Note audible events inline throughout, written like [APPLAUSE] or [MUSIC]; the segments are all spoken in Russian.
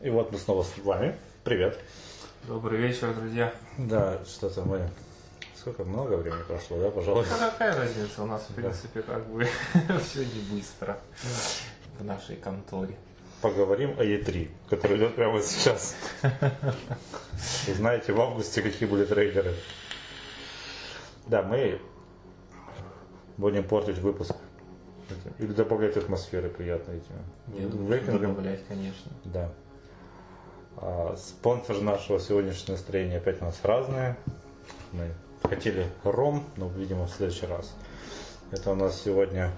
И вот мы снова с вами. Привет. Добрый вечер, друзья. Да, что-то мы... Сколько? Много времени прошло, да, пожалуй? А какая разница? У нас, в принципе, как бы [LAUGHS] все не быстро в нашей конторе. Поговорим о Е3, который идет прямо сейчас. Знаете, в августе какие были трейлеры. Да, мы будем портить выпуск. Или добавлять атмосферы приятной этими. Нет, рейтингом. добавлять, конечно. Да. А, спонсор нашего сегодняшнего настроения опять у нас разные. Мы хотели ром, но, видимо, в следующий раз. Это у нас сегодня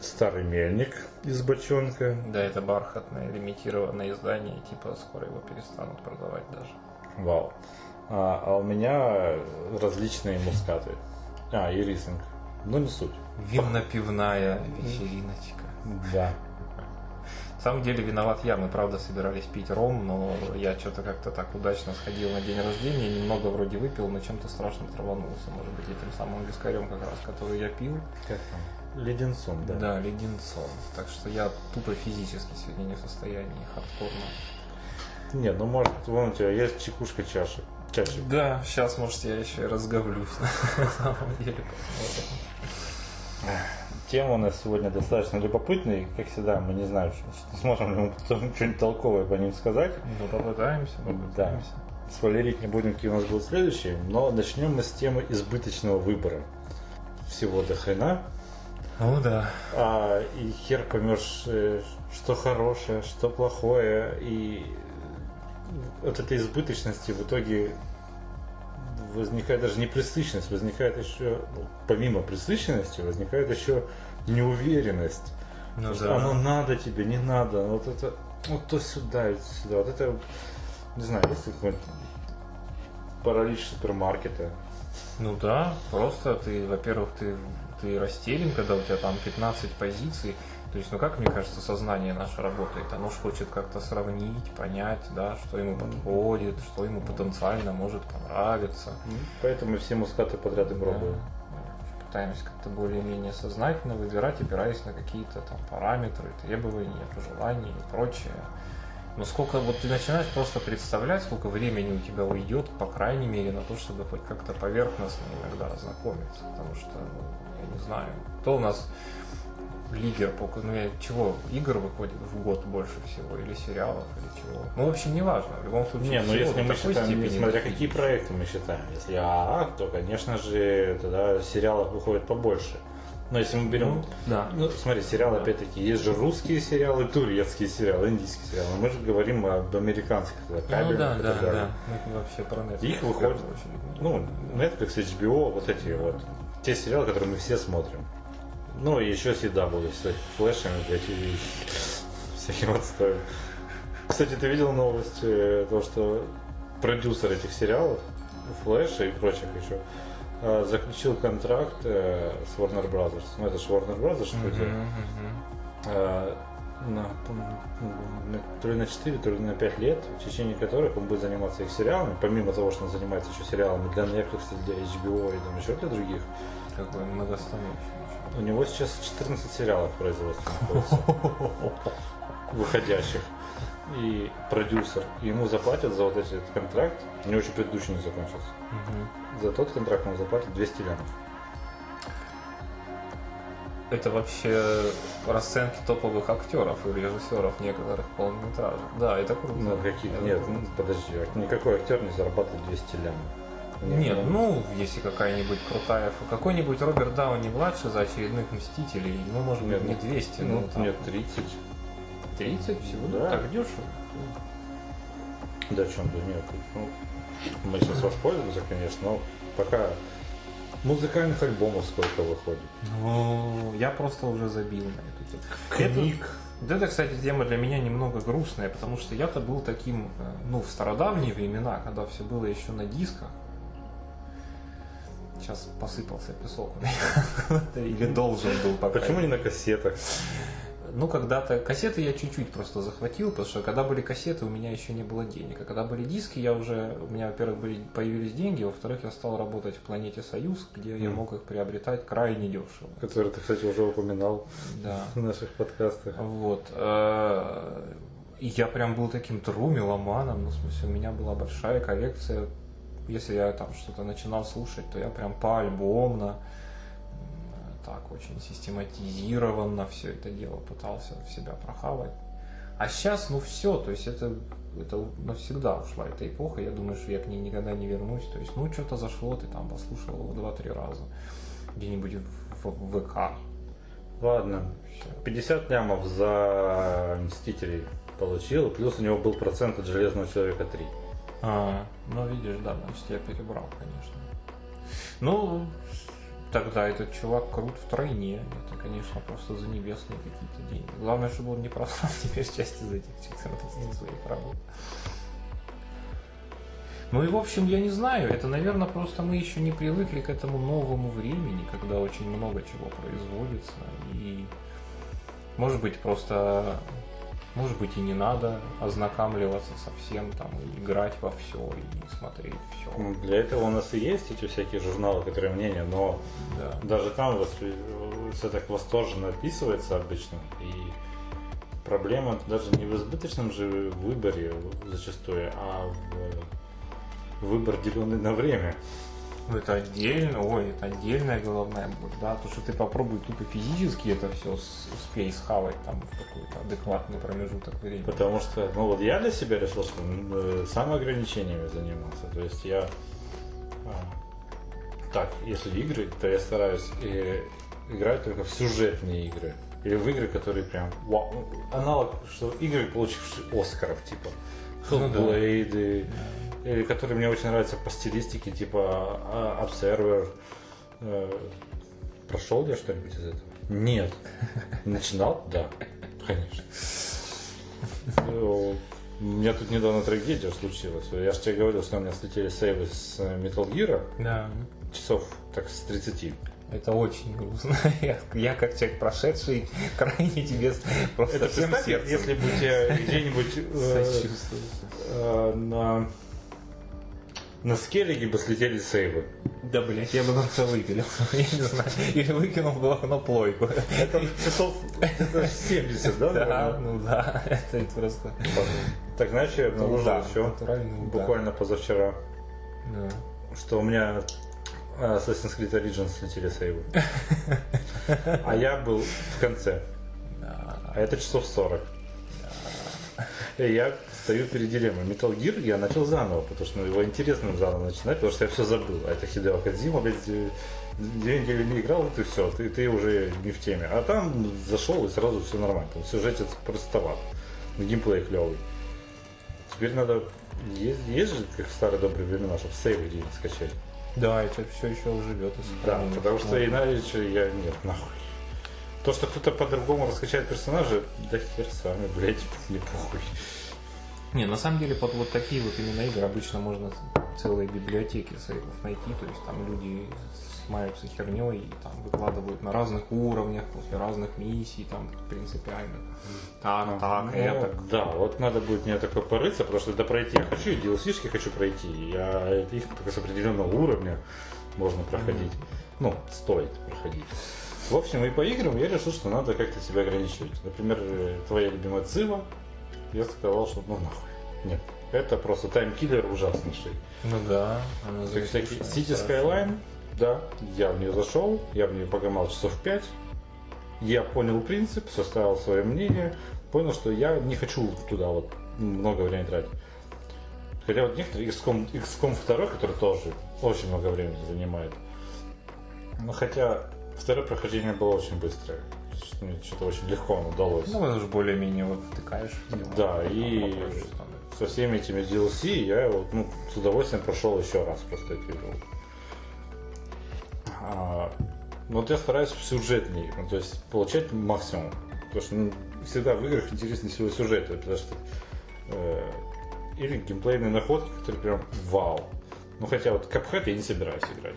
старый мельник из бочонка. Да, это бархатное лимитированное издание, типа скоро его перестанут продавать даже. Вау. А, а у меня различные мускаты. А, и рисинг. Но не суть. Винно-пивная вечериночка. Да. На самом деле виноват я, мы правда собирались пить ром, но я что-то как-то так удачно сходил на день рождения, немного вроде выпил, но чем-то страшно траванулся, может быть, этим самым вискарем как раз, который я пил. Как там? Леденцом, да. Да, леденцом. Так что я тупо физически сегодня не в состоянии хардкорно. Нет, ну может, вон у тебя есть чекушка чаши. Чашек. Да, сейчас, может, я еще и разговлюсь [LAUGHS] на самом деле. Тема у нас сегодня достаточно любопытная, и, как всегда, мы не знаем, что, сможем ли мы потом [LAUGHS] что-нибудь толковое по ним сказать. Ну, попытаемся, Да. попытаемся. Спойлерить не будем, какие у нас будут следующие, но начнем мы с темы избыточного выбора. Всего до хрена, Ну да. а, и хер поймешь, э, что хорошее, что плохое, и от этой избыточности в итоге возникает даже не пресыщенность, возникает еще, ну, помимо пресыщенности, возникает еще неуверенность. Ну да. Оно надо тебе, не надо. Вот это, вот то сюда, это сюда. Вот это, не знаю, есть какой-нибудь паралич супермаркета. Ну да, просто ты, во-первых, ты, ты растерян, когда у тебя там 15 позиций. То есть, ну как, мне кажется, сознание наше работает. Оно ж хочет как-то сравнить, понять, да, что ему подходит, что ему потенциально может понравиться. Поэтому все мускаты подряд и пробую. Да. Пытаемся как-то более-менее сознательно выбирать, опираясь на какие-то там параметры, требования, пожелания и прочее. Но сколько вот ты начинаешь просто представлять, сколько времени у тебя уйдет, по крайней мере, на то, чтобы хоть как-то поверхностно иногда ознакомиться. Потому что, ну, я не знаю, кто у нас лидер по ну, я- чего игр выходит в год больше всего, или сериалов, или чего. Ну, в общем, не важно. В любом случае, Не, ну если мы считаем, степени смотря какие проекты мы считаем. Если АА, то, конечно же, тогда сериалов выходит побольше. Но если мы берем... Ну, да. Ну, смотри, сериалы, опять-таки, есть же русские сериалы, турецкие сериалы, индийские сериалы. Мы же говорим об американских, да, Ну кабельных да, и да, далее. да. Мы вообще про Netflix. Их выходит, очередь. ну, Netflix, HBO, вот эти вот. Те сериалы, которые мы все смотрим. Ну, и еще CW с флешами, блядь, и всяким отстоем. Кстати, ты видел новость, э, то, что продюсер этих сериалов, Флэша и прочих еще, э, заключил контракт э, с Warner Brothers. Ну, это же Warner Brothers студия. Э, на, на- то ли на 4, то ли на 5 лет, в течение которых он будет заниматься их сериалами, помимо того, что он занимается еще сериалами для Netflix, для HBO и там еще для других. Какой многостаночный. У него сейчас 14 сериалов находится, [LAUGHS] выходящих. И продюсер. И ему заплатят за вот этот контракт. У него еще предыдущий не закончился. За тот контракт ему заплатят 200 лямов. Это вообще расценки топовых актеров и режиссеров некоторых полнометражек. Да, это круто. Ну, какие Это Нет, круто. ну, подожди, никакой актер не зарабатывает 200 лямов. Нет, ну, если какая-нибудь крутая, какой-нибудь Роберт Дауни младший за очередных Мстителей, ну, может быть, не ну, 200, ну, ну, там нет, 30. 30 всего, Да. так дешево. Да чем-то нет. Ну, мы сейчас воспользуемся, конечно, но пока музыкальных альбомов сколько выходит. Ну, я просто уже забил на эту тему. Книг. Вот это, кстати, тема для меня немного грустная, потому что я-то был таким, э, ну, в стародавние времена, когда все было еще на дисках. Сейчас посыпался песок у [LAUGHS] меня. Или должен был пока. Почему не на кассетах? Ну, когда-то кассеты я чуть-чуть просто захватил, потому что когда были кассеты, у меня еще не было денег. А когда были диски, я уже, у меня, во-первых, были, появились деньги, во-вторых, я стал работать в Планете Союз, где я Мгм. мог их приобретать крайне дешево. Который ты, кстати, уже упоминал Да. [LAUGHS] в наших подкастах. Вот. э, я прям был таким тру меломаном, ну, в смысле, у меня была большая коллекция. Если я там что-то начинал слушать, то я прям поальбомно, так очень систематизированно все это дело пытался в себя прохавать. А сейчас, ну все, то есть это, это навсегда ушла эта эпоха, я думаю, что я к ней никогда не вернусь. То есть, ну что-то зашло, ты там послушал его два-три раза где-нибудь в, в ВК. Ладно, Всё. 50 лямов за Мстителей получил, плюс у него был процент от Железного Человека 3. А, ну видишь, да, значит я перебрал, конечно. Ну, тогда этот чувак крут втройне. Это, конечно, просто за небесные какие-то деньги. Главное, чтобы он не просрал [LAUGHS] теперь часть из этих 14 своих работ. Ну и в общем, я не знаю, это, наверное, просто мы еще не привыкли к этому новому времени, когда очень много чего производится. И может быть просто может быть и не надо ознакомливаться со всем, там, играть во все, и смотреть все. Ну, Для этого у нас и есть эти всякие журналы, которые мнения, но Да. даже там все так восторженно описывается обычно. И проблема даже не в избыточном же выборе зачастую, а в выбор деленный на время. Ну, это отдельно, ой, это отдельная головная боль, да, то, что ты попробуй тупо физически это все успей схавать там в какой-то адекватный промежуток времени. Потому что, ну вот я для себя решил, что э, самоограничениями заниматься. То есть я а, так, если игры, то я стараюсь э, играть только в сюжетные игры. Или в игры, которые прям вау. ну, Аналог, что игры, получившие Оскаров, типа Ну да. Которые мне очень нравятся по стилистике, типа а, Observer. Э, Прошел я что-нибудь из этого? Нет. [LAUGHS] Начинал? Да. Конечно. Ну, У меня тут недавно трагедия случилась. Я же тебе говорил, что у меня слетели сейвы с э, Metal Gear Да, часов так с 30. это очень грустно. [LAUGHS] Я, я как человек прошедший, крайне тебе просто Это всем представь, сердцем если бы тебя где-нибудь э, [LAUGHS] э, на, на скеллиге бы слетели сейвы. Да, блядь, я бы на все выпилил, [LAUGHS] я не знаю. Или выкинул бы на плойку. Это часов это 70, да? Да, ну да, это просто Так, знаешь, я обнаружил удар, еще буквально позавчера, что у меня э, Assassin's Creed Origins слетели сейвы. [LAUGHS] А я был в конце. А это часов 40. И я стою перед дилеммой. Metal Gear я начал заново, потому что ну, его интересно заново начинать, потому что я все забыл. А это Хидео Кадзима, блядь, э, две недели не играл, и ты все, ты, ты уже не в теме. А там зашел и сразу все нормально. Там сюжетец простоват. Геймплей клевый. Теперь надо... Есть, есть же, как в старые добрые времена, чтобы сейв где-нибудь скачать. Да, это все еще живет Да, потому что иначе я... Нет, нахуй. То, что кто-то по-другому раскачает персонажа, да хер с вами, блядь, [LAUGHS] не похуй. Не, на самом деле под вот такие вот именно игры обычно можно целые библиотеки сейвов найти, то есть там люди смаются херней и там выкладывают на разных уровнях, после разных миссий, там принципиально. Так, так, Ну, это. Да, вот надо будет мне такое порыться, потому что это пройти я хочу, и DLC-шки хочу пройти. Я их только с определенного уровня можно проходить. Ну, стоит проходить. В общем, и по играм я решил, что надо как-то себя ограничивать. Например, твоя любимая Цива, я сказал, что ну нахуй. Нет, это просто таймкиллер ужаснейший. Ну да, Как завершена. City Skyline, да, я в нее зашел, я в нее погамал часов 5. Я понял принцип, составил свое мнение, понял, что я не хочу туда вот много времени тратить. Хотя вот некоторые XCOM, XCOM 2, который тоже очень много времени занимает. Но хотя второе прохождение было очень быстрое. Что- что-то очень легко оно удалось. Ну, это же более-менее вот втыкаешь дела. Да, и что- со всеми этими DLC я вот, ну, с удовольствием прошел еще раз просто эту игру. А, но вот я стараюсь в сюжетнее, ну, то есть получать максимум. Потому что ну, всегда в играх интереснее всего сюжеты, потому что э, или геймплейные находки, которые прям вау. Ну хотя вот Cuphead я не собираюсь играть.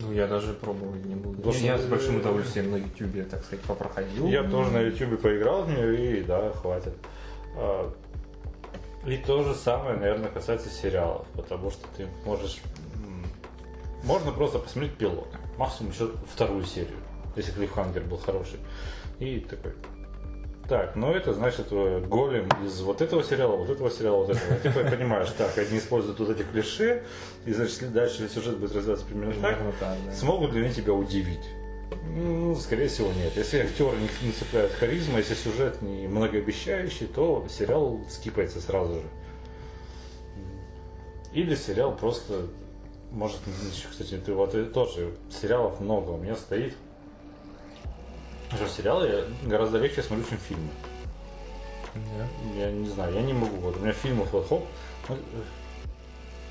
Ну, я даже пробовать не буду. Потому что- Я с большим удовольствием на ютубе, так сказать, попроходил. Я тоже на YouTube поиграл в нее, и да, хватит. А, И то же самое, наверное, касается сериалов, потому что ты можешь... Можно просто посмотреть пилот, максимум еще вторую серию, если клифхангер был хороший. И такой... так, ну это значит э, голем из вот этого сериала, вот этого сериала, вот этого. Ты понимаешь, так, они используют вот эти клише, и значит дальше сюжет будет развиваться примерно так. Смогут ли они тебя удивить? Ну, скорее всего, нет. Если актеры не, не цепляют харизма, если сюжет не многообещающий, то сериал скипается сразу же. Или сериал просто может, еще, кстати, ты вот и тоже сериалов много у меня стоит. Что сериалы я гораздо легче смотрю, чем фильмы. Да. Я не знаю, я не могу. Вот у меня фильмов вот хоп. ну, э,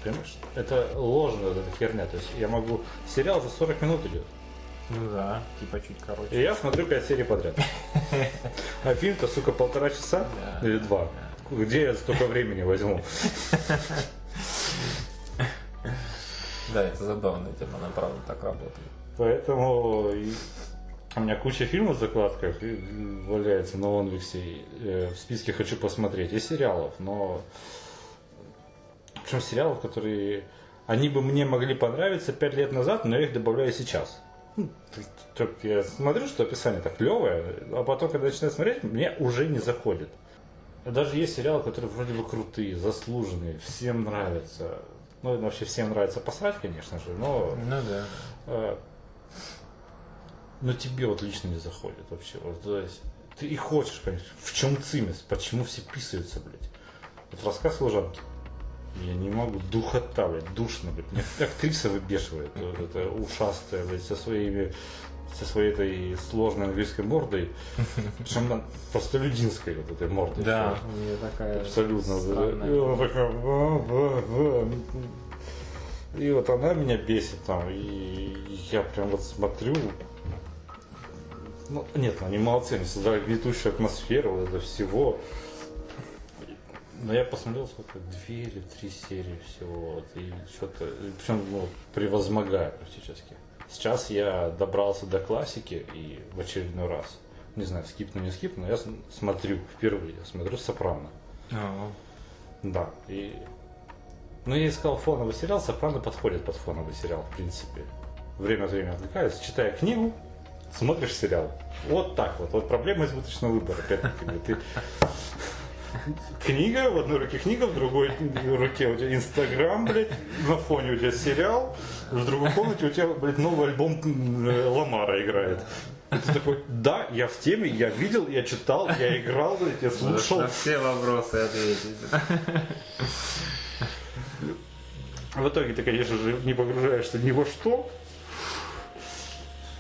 Понимаешь, это ложная вот эта херня. То есть я могу. Сериал уже 40 минут идет. Ну да, типа чуть И короче. я смотрю 5 серий подряд. А фильм-то, сука, полтора часа Да. или два. Где я столько времени возьму? Да, это забавная тема, она правда так работает. Поэтому и у меня куча фильмов в закладках валяется на Онвиксе. э, В списке хочу посмотреть. И сериалов, но... Причем сериалов, которые... Они бы мне могли понравиться 5 лет назад, но я их добавляю сейчас. Ну, Я смотрю, что описание так клевое, а потом, когда начинаю смотреть, мне уже не заходит. Даже есть сериалы, которые вроде бы крутые, заслуженные, всем нравятся. Ну, вообще всем нравится посрать, конечно же, но Ну да. Но тебе вот лично не заходит вообще. Вот, то есть, ты и хочешь понять, в чем цимис, почему все писаются, блядь. Вот рассказ служанки. Я не могу, духота, блядь, душно, блядь. Мне [LAUGHS] актриса выбешивает, вот [LAUGHS] эта ушастая, блядь, со своими со своей этой сложной английской мордой, причем она простолюдинской вот этой мордой. Да, у нее такая Абсолютно. странная. И она такая, «Ва, ва, ва». И вот она меня бесит там. И я прям вот смотрю. Ну, нет, они молодцы, они создали гнетущую атмосферу вот это всего. Но я посмотрел, сколько, две или три серии всего. Вот, и что-то, причем ну, превозмогая практически. Сейчас я добрался до классики и в очередной раз, не знаю, скипну, не скипну, но я смотрю впервые, смотрю «Сопрано». А, Да, и... Ну, я искал фоновый сериал, «Сопрано» подходит под фоновый сериал, в принципе. Время от времени отвлекаюсь, читая книгу, смотришь сериал. Вот так вот. Вот проблема избыточного выбора. Опять-таки, ты... Книга, в одной руке книга, в другой руке у тебя Инстаграм, блядь, на фоне у тебя сериал, в другой комнате у тебя, блядь, новый альбом э, Ламара играет. И ты такой, да, я в теме, я видел, я читал, я играл, блядь, я слушал. На все вопросы ответить. В итоге ты, конечно же, не погружаешься ни во что,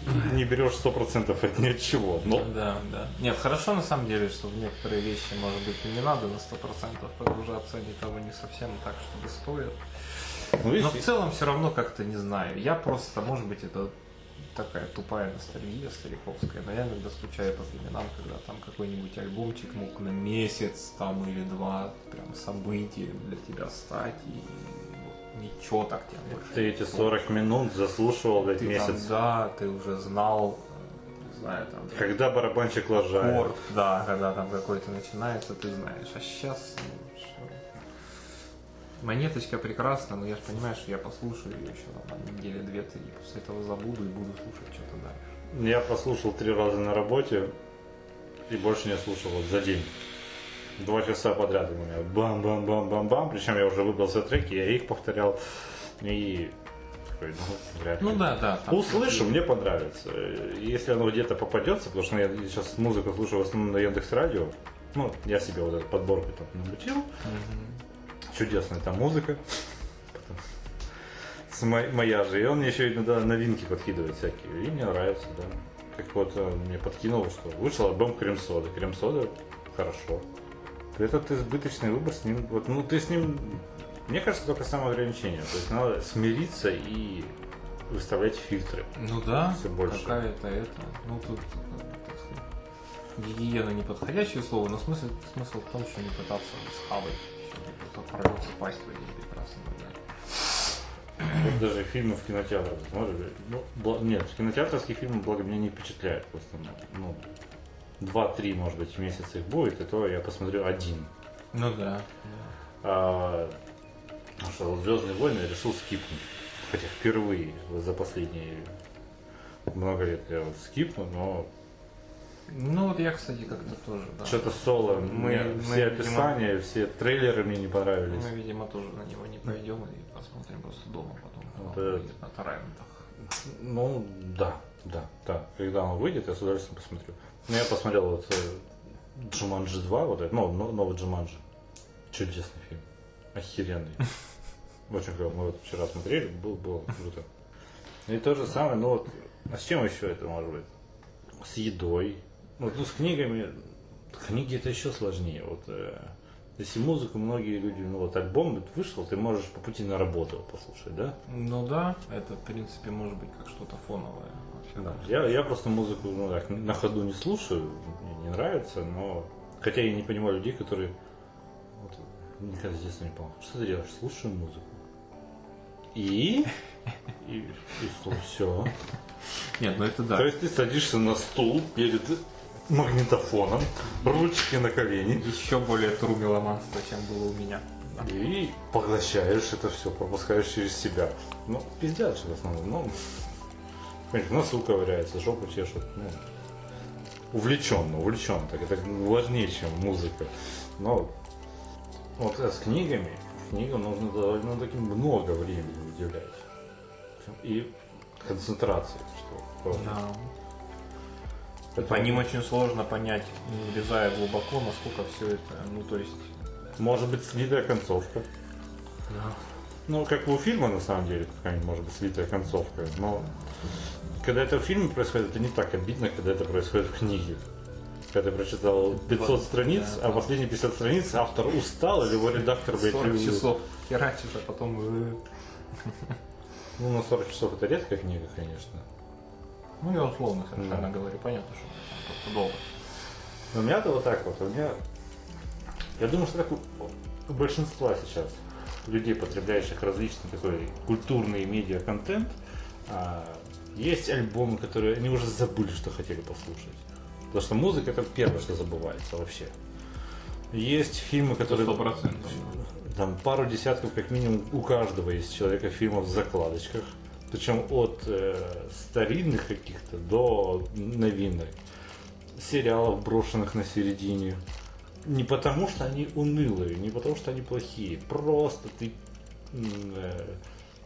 [LAUGHS] не берешь 100% от ни от чего. Но Да, да. Нет, хорошо на самом деле, что в некоторые вещи, может быть, и не надо на 100% погружаться, они того не совсем так, чтобы стоят. ну, Но в целом все равно как-то не знаю. Я просто, может быть, это такая тупая ностальгия стариковская, но я иногда скучаю по временам, когда там какой-нибудь альбомчик мог на месяц там или два прям событием для тебя стать, и ничего так тебя больше ты эти трогает. 40 минут заслушивал, блядь, Ты месяц. там, да, ты уже знал, э, не знаю, там, Когда барабанщик лажает. аккорд, да, когда там какой-то начинается, ты знаешь. А сейчас, Монеточка прекрасна, но я же понимаю, что я послушаю ее еще там, на неделе две-три, после этого забуду и буду слушать что-то дальше. Я послушал три раза на работе и больше не слушал вот за день. Два часа подряд у меня бам-бам-бам-бам-бам. Причем я уже выбрал все треки, я их повторял. И такой, ну, вряд ли. Ну да, да. там Услышу, мне понравится. Если оно где-то попадется, потому что я сейчас музыку слушаю в основном на Яндекс Радио. Ну, я себе вот эту подборку там намутил. Мгм. Чудесная там музыка. Моя же. И он мне еще иногда новинки подкидывает всякие. И мне нравится, да. Как вот он мне подкинул, что вышел альбом Крем Сода. Крем Сода хорошо. Этот избыточный выбор с ним. Вот, ну ты с ним. Мне кажется, только самоограничение. То есть надо смириться и выставлять фильтры. Ну да, Всё больше. какая-то это. Ну тут, э, так сказать, гигиена не подходящее слово, но смысл, смысл в том, что не пытаться схавать. Что порвется пасть прекрасный момент. Вот даже фильмы в кинотеатрах смотришь, ну, бла- нет, кинотеатрские фильмы, благо, меня не впечатляют в основном. Ну, два-три, может быть, в месяц их будет, и то я посмотрю один. Ну да. А, ну что, Звездные войны я решил скипнуть. Хотя впервые за последние много лет я вот скипну, но Ну вот я, кстати, как-то тоже, да. Что-то соло. Мы- мы, все видимо- описания, все трейлеры мне не понравились. Мы, видимо, тоже на него не пойдем и посмотрим просто дома потом. Вот это- на торрентах. Ну, да, да, да. Когда он выйдет, я с удовольствием посмотрю. Ну, я посмотрел вот э, Джуманджи 2, вот это, ну, но- новый Джуманджи. Чудесный фильм. Охеренный. [LAUGHS] Очень клево. Мы вот вчера смотрели, был, было круто. И то же самое, ну вот, а с чем еще это может быть? С едой. Вот, ну, с книгами. Книги это еще сложнее. Вот, э, если музыку многие люди, ну вот альбом вот вышел, ты можешь по пути на работу послушать, да? Ну да, это, в принципе, может быть как что-то фоновое. Да. Я, я просто музыку ну, так, на ходу не слушаю, мне не нравится, но хотя я не понимаю людей, которые вот, никогда с детства не понял, что ты делаешь, слушаю музыку. И, и, и все. Нет, ну это да. То есть ты садишься на стул перед магнитофоном, ручки на колени Еще более трумеломанство, чем было у меня. И поглощаешь это все, пропускаешь через себя. Ну, пиздят же в основном, ну, понимаете, носу ковыряется, жопу чешут, ну, увлеченно, увлеченно, так это важнее, чем музыка. Но вот а с книгами, книгам нужно довольно таки много времени уделять. И концентрации, что тоже. По ним очень сложно понять, не влезая глубоко, насколько все это, ну то есть... Может быть, слитая концовка. Ну, как у фильма, на самом деле, какая-нибудь может быть слитая концовка. Но когда это в фильме происходит, это не так обидно, когда это происходит в книге. Когда ты прочитал 500 страниц, Да. а последние 50 страниц автор устал, или его редактор, блядь, 40 любит. часов херачишь, а потом... Ну, на 40 часов это редкая книга, конечно. Ну я условно совершенно Да. говорю, понятно, что долго. Но у меня-то вот так вот. У меня... Я думаю, что так у у большинства сейчас людей, потребляющих различный такой культурный медиа-контент, а, есть альбомы, которые они уже забыли, что хотели послушать. Потому что музыка это первое, что забывается вообще. Есть фильмы, которые... Сто процентов. Там пару десятков, как минимум, у каждого есть человека фильмов в закладочках. Причем от э, старинных каких-то до новинок. Сериалов, брошенных на середине. Не потому, что они унылые, не потому, что они плохие. Просто ты э,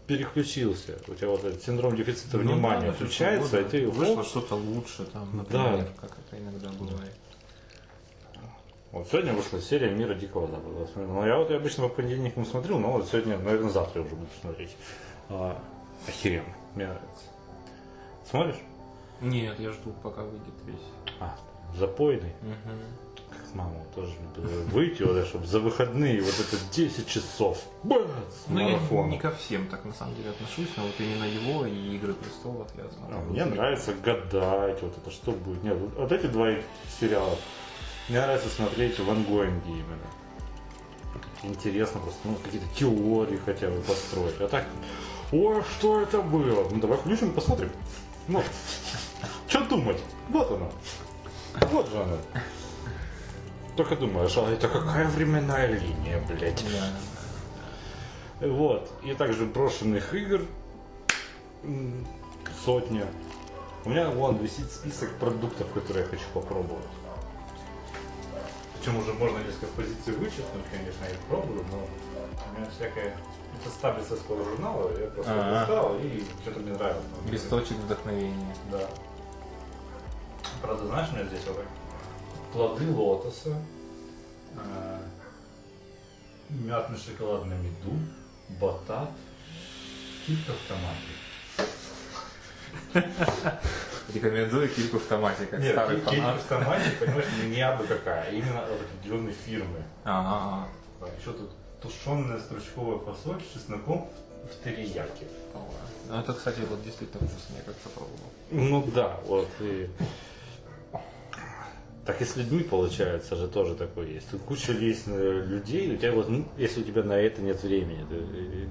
переключился. У тебя вот этот синдром дефицита Ну внимания да, включается, и ты вышло что-то лучше, там, Да. например, как это иногда бывает. Вот сегодня вышла серия Мира Дикого Запада. Ну, я вот я обычно по понедельникам смотрю, но вот сегодня, наверное, завтра уже буду смотреть. Охеренно, мне нравится. Смотришь? Нет, я жду, пока выйдет весь. А, запойный. Как мама тоже выйти, вот, чтобы за выходные вот это 10 часов. Бац, Ну, я марафон. не ко всем так на самом деле отношусь, но вот именно его и Игры престолов я смотрю. А, Мне нравится гадать, вот это что будет. Нет, вот, вот эти два сериала. Мне нравится смотреть в ангоинге именно. Интересно просто, ну, какие-то теории хотя бы построить. А так, ой, что это было? Ну, давай включим и посмотрим. Ну, что думать? Вот оно. Вот же оно. Только думаешь, а это какая временная линия, блядь? Да. Вот. И также брошенных игр сотня. У меня вон висит список продуктов, которые я хочу попробовать. Причем уже можно несколько позиций вычеркнуть, конечно, я их пробую, но у меня всякое... С таблицевского журнала, я просто достал и что-то мне нравилось. Листочек вдохновения. Да. Правда, знаешь, у меня здесь вот плоды лотоса, э, мятный шоколад на меду, батат, килька в томате. Рекомендую кильку в томате, как Нет, старый килька фанат. в томате, понимаешь, не абы какая, а именно от определенной фирмы. Ага, Да, Еще тут тушеная стручковая фасоль с чесноком в, терияке. Ну, это, кстати, вот действительно вкусно, я как-то пробовал. Ну да, вот и... Так и с людьми получается же тоже такое есть. Тут куча есть э, людей, у тебя вот, ну, если у тебя на это нет времени. и,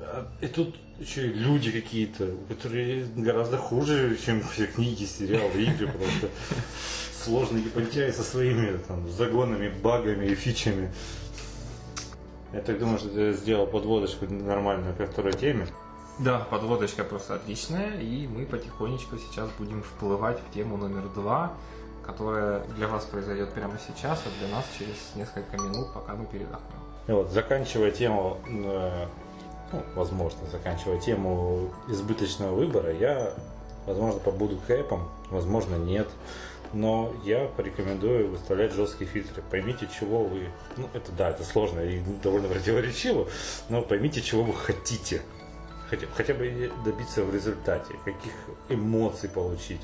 а- и тут еще и люди какие-то, которые гораздо хуже, чем все книги, сериалы, игры, просто сложные япончаи со своими там, загонами, багами и фичами. Я так думаю, что ты сделал подводочку нормальную ко второй теме. Да, подводочка просто отличная, и мы потихонечку сейчас будем вплывать в тему номер два, которая для вас произойдет прямо сейчас, а для нас через несколько минут, пока мы передохнем. И вот, заканчивая тему, э, ну, возможно, заканчивая тему избыточного выбора, я, возможно, побуду кэпом, возможно, нет. Но я порекомендую выставлять жесткие фильтры. Поймите, чего вы... Ну, это да, это сложно и довольно противоречиво, но поймите, чего вы хотите. Хотя, хотя бы добиться в результате, каких эмоций получить.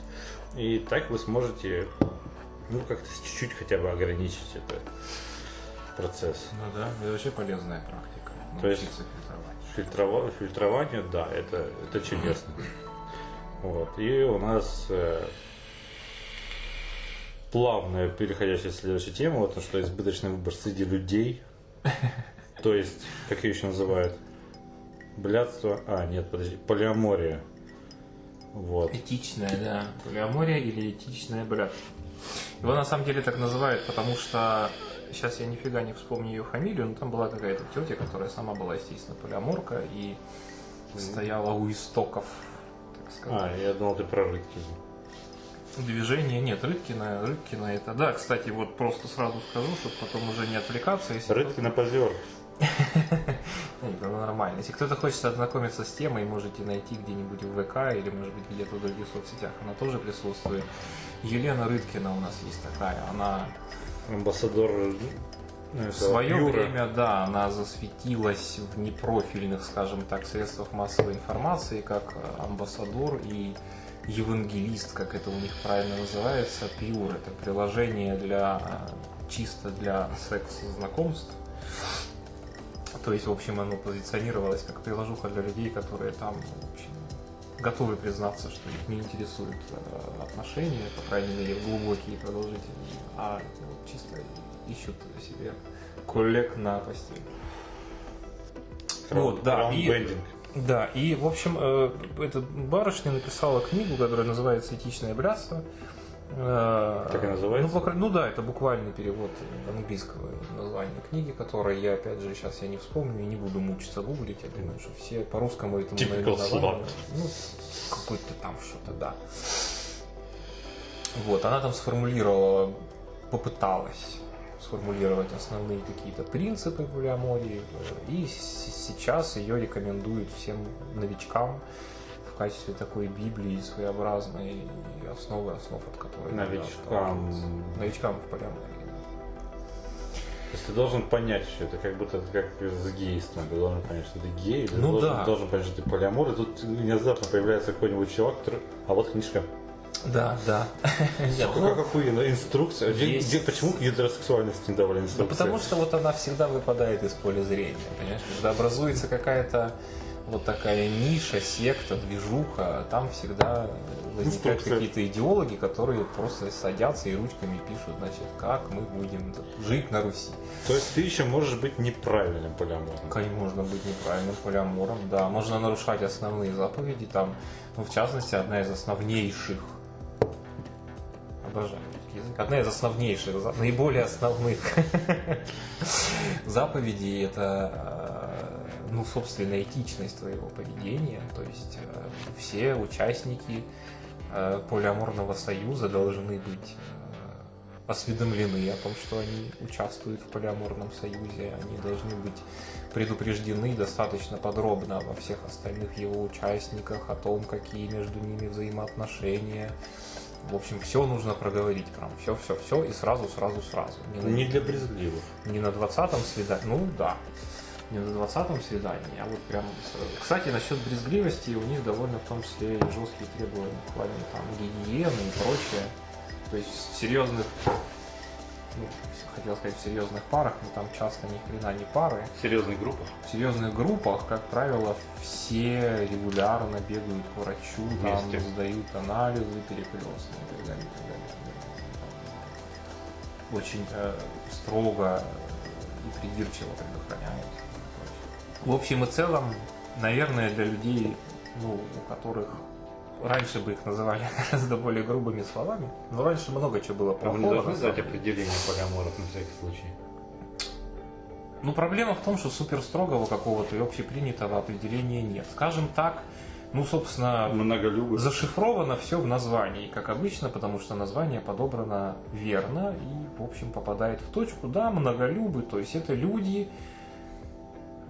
И так вы сможете, ну, как-то чуть-чуть хотя бы ограничить этот процесс. Ну да, это вообще полезная практика. То есть- фильтровать. Фильтрова- фильтрование, да, это, это чудесно. [CLEARS THROAT] Вот. И у нас плавная переходящая в следующую тему, вот, что избыточный выбор среди людей. [LAUGHS] То есть, как ее еще называют? Блядство. А, нет, подожди, полиамория. Вот. Этичная, да. Полиамория или этичная блядство. Его на самом деле так называют, потому что сейчас я нифига не вспомню ее фамилию, но там была какая-то тетя, которая сама была, естественно, полиаморка и стояла у истоков, так сказать. А, я думал, ты про Рыткина. Движение нет, Рыткина, Рыткина это, да, кстати, вот просто сразу скажу, чтобы потом уже не отвлекаться. Если позер. [LAUGHS] Ну, это нормально. Если кто-то хочет ознакомиться с темой, можете найти где-нибудь в ВК или, может быть, где-то в других соцсетях. Она тоже присутствует. Елена Рыткина у нас есть такая. Она Амбассадор э, в этого свое Юра. время, да, она засветилась в непрофильных, скажем так, средствах массовой информации, как э, амбассадор и евангелист, как это у них правильно называется, Пьюр. Это приложение для э, чисто для секс-знакомств. То есть, в общем, оно позиционировалось как приложуха для людей, которые там, в общем, готовы признаться, что их не интересуют э, отношения, по крайней мере, глубокие и продолжительные, а вот чисто ищут себе коллег на постель. Вот, да, и-. Да, и, в общем, э, эта барышня написала книгу, которая называется «Этичное блядство». Э, Так и называется? Ну, по ну да, это буквальный перевод английского названия книги, которое я, опять же, сейчас я не вспомню и не буду мучиться гуглить. Я думаю, что все по-русскому этому slut. Ну, какой-то там что-то, да. Вот, она там сформулировала, попыталась сформулировать основные какие-то принципы полиамории, и сейчас ее рекомендуют всем новичкам в качестве такой Библии своеобразной основы основ, от которой Новичкам. отталкиваться. Новичкам в полиамории, да. То есть ты должен понять, что это как будто как с гейством. Ты должен понять, что ты гей, или Ну должен, да. должен понять, что ты полиамор, и тут внезапно появляется какой-нибудь чувак, который... А вот книжка. Да, да. Какая ну, охуенная инструкция. Где- где- почему к гетеросексуальности не давали Ну, инструкции? потому что вот она всегда выпадает из поля зрения, понимаешь? Когда образуется какая-то вот такая ниша, секта, движуха, там всегда возникают какие-то идеологи, которые просто садятся и ручками пишут, значит, как мы будем жить на Руси. То есть ты еще можешь быть неправильным полиамором. Как можно быть неправильным полиамором, да. Можно нарушать основные заповеди, там, ну, в частности, одна из основнейших обожаю русский язык. Одна из основнейших, наиболее основных [LAUGHS] заповедей это, э, ну, собственно, этичность твоего поведения. То есть э, все участники э, полиаморного союза должны быть осведомлены о том, что они участвуют в полиаморном союзе. Они должны быть предупреждены достаточно подробно во всех остальных его участниках, о том, какие между ними взаимоотношения. В общем, все нужно проговорить, прям все, все, все, и сразу, сразу, сразу. Не на, Не для брезгливых. не на 20-м свидании, ну да, не на 20-м свидании, а вот прям сразу. Кстати, насчет брезгливости, у них довольно в том числе и жесткие требования в плане там гигиены и прочее. То есть серьезных, ну, хотел сказать в серьезных парах, но там часто ни хрена не пары. В серьезных группах. В серьезных группах, как правило, все регулярно бегают к врачу, там сдают анализы перекрестные и так далее. и так далее, и так далее. Очень э, строго и придирчиво предохраняют. В общем и целом, наверное, для людей, ну, у которых раньше бы их называли [LAUGHS] гораздо более грубыми словами, но раньше много чего было А мы плохого. должны деле. определение полиаморов на всякий случай. Ну, проблема в том, что супер строгого какого-то и общепринятого определения нет. Скажем так, ну, собственно, Многолюбы. зашифровано все в названии, как обычно, потому что название подобрано верно и, в общем, попадает в точку. Да, многолюбы, то есть это люди,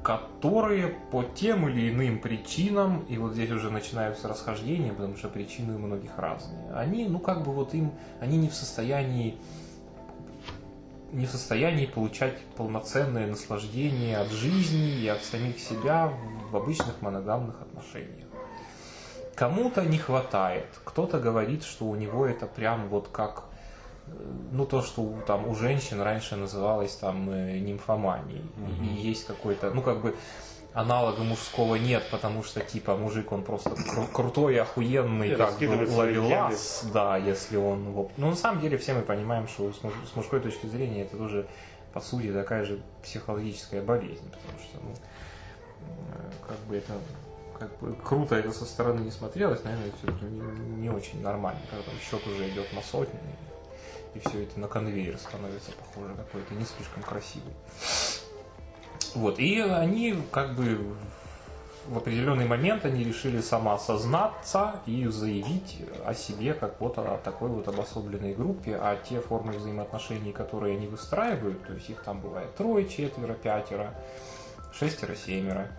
которые по тем или иным причинам, и вот здесь уже начинаются расхождения, потому что причины у многих разные, они, ну, как бы вот им, они не в состоянии не в состоянии получать полноценное наслаждение от жизни и от самих себя в обычных моногамных отношениях. Кому-то не хватает, кто-то говорит, что у него это прям вот как ну то, что там у женщин раньше называлось там э, нимфоманией, Мгм. и есть какой-то, ну как бы аналога мужского нет, потому что типа мужик он просто кру- крутой, охуенный, И как бы ловелас, да, если он, вот. ну на самом деле все мы понимаем, что с, муж- с мужской точки зрения это тоже по сути такая же психологическая болезнь, потому что ну, э, как бы это как бы круто это со стороны не смотрелось, наверное, все это не, не очень нормально, когда там счет уже идет на сотню, и, все это на конвейер становится похоже какой-то не слишком красивый. Вот, и они как бы в определенный момент они решили самоосознаться и заявить о себе как вот о такой вот обособленной группе, а те формы взаимоотношений, которые они выстраивают, то есть их там бывает трое, четверо, пятеро, шестеро, семеро,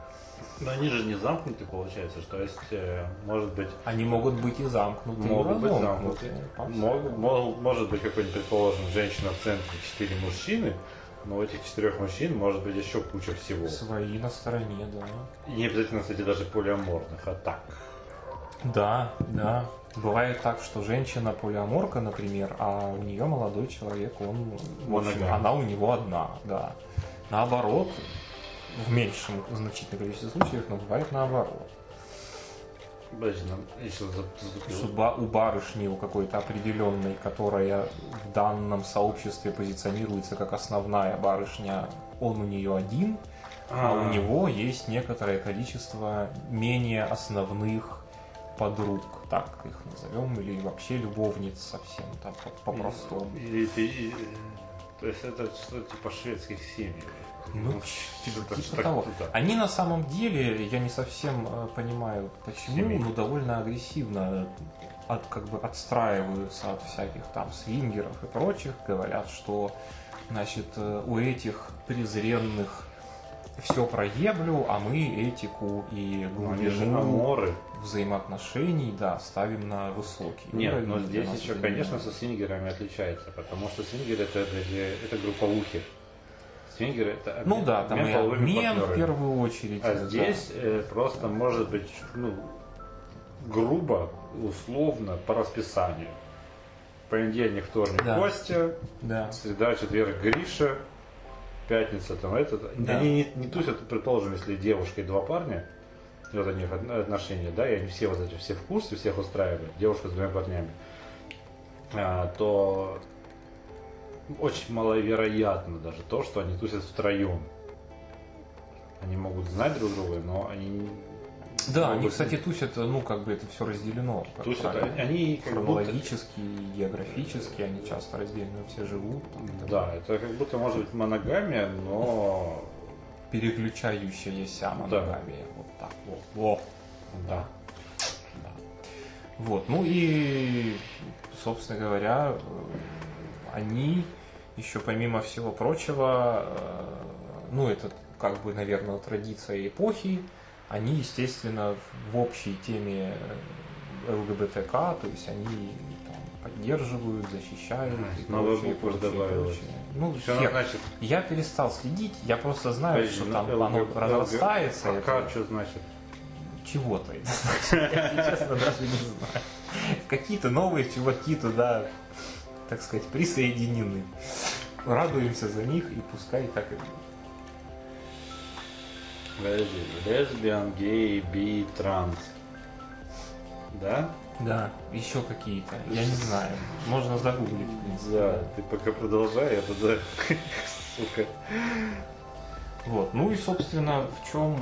Но они же не замкнуты, получается, что есть, э, может быть, они могут быть и замкнуты, Могут и быть замкнуты. Мог- мог- может быть какой-нибудь, предположим, женщина в центре, четыре мужчины, но у этих четырех мужчин может быть еще куча всего. Свои на стороне, да. И не обязательно, кстати, даже полиаморных, а так. Да, да. Бывает так, что женщина полиаморка, например, а у нее молодой человек, он, в общем, она у него одна, да. Наоборот, в меньшем значительном количестве случаев, но бывает наоборот. Подожди, нам еще у барышни, у какой-то определенной, которая в данном сообществе позиционируется как основная барышня, он у нее один, а у него есть некоторое количество менее основных подруг, так их назовем, или вообще любовниц совсем по- по-простому. Или и- То есть это что типа шведских семей. Ну, что-то типа так того. круто. Они на самом деле, я не совсем э, понимаю, почему, Семей. но довольно агрессивно от, как бы отстраиваются от всяких там свингеров и прочих, говорят, что значит э, у этих презренных все проеблю, а мы этику и Ну, глубину взаимоотношений, да, ставим на высокий Нет, уровень. но здесь еще, конечно, не- со свингерами отличается, потому что свингер это, это, это групповухи. Свингеры это Ну да, там обмен и обмен в первую очередь. А да. здесь э, просто может быть ну, грубо, условно, по расписанию. Понедельник, вторник Да. Костя, Да. среда, четверг Гриша, пятница там этот. Да. Они не, не тусят, предположим, если девушка и два парня, вот у них отношения, да, и они все вот эти все в курсе, всех устраивают, девушка с двумя парнями, а, то очень маловероятно даже то, что они тусят втроем. Они могут знать друг друга, но они Да, они, могут- кстати, тусят, ну, как бы это все разделено. тусят, правило. они как будто, Хронологически, географически, они часто раздельно все живут. там, да, это как будто может быть моногамия, но переключающаяся моногамия. Вот так вот. Во. да. Да. Вот. Ну и, собственно говоря, э, они еще помимо всего прочего, э, ну это как бы, наверное, традиция эпохи, они, естественно, в общей теме э, ЛГБТК, то есть они там, поддерживают, защищают Ага, и новая прочее, буква прочее, добавилась. прочее. Ну, Что я, значит? я перестал следить, я просто знаю, Подожди, что ну, там ЛГ оно разрастается. А это- что значит? чего-то. [LAUGHS] Я, честно, даже не знаю. Какие-то новые чуваки туда, так сказать, присоединены. Радуемся за них и пускай так и будет. Подожди, лесбиян, гей, би, транс. Да? Да, еще какие-то. Я не знаю. Можно загуглить. Да, ты пока продолжай, я тогда, [LAUGHS] сука. Вот. Ну и, собственно, в чем,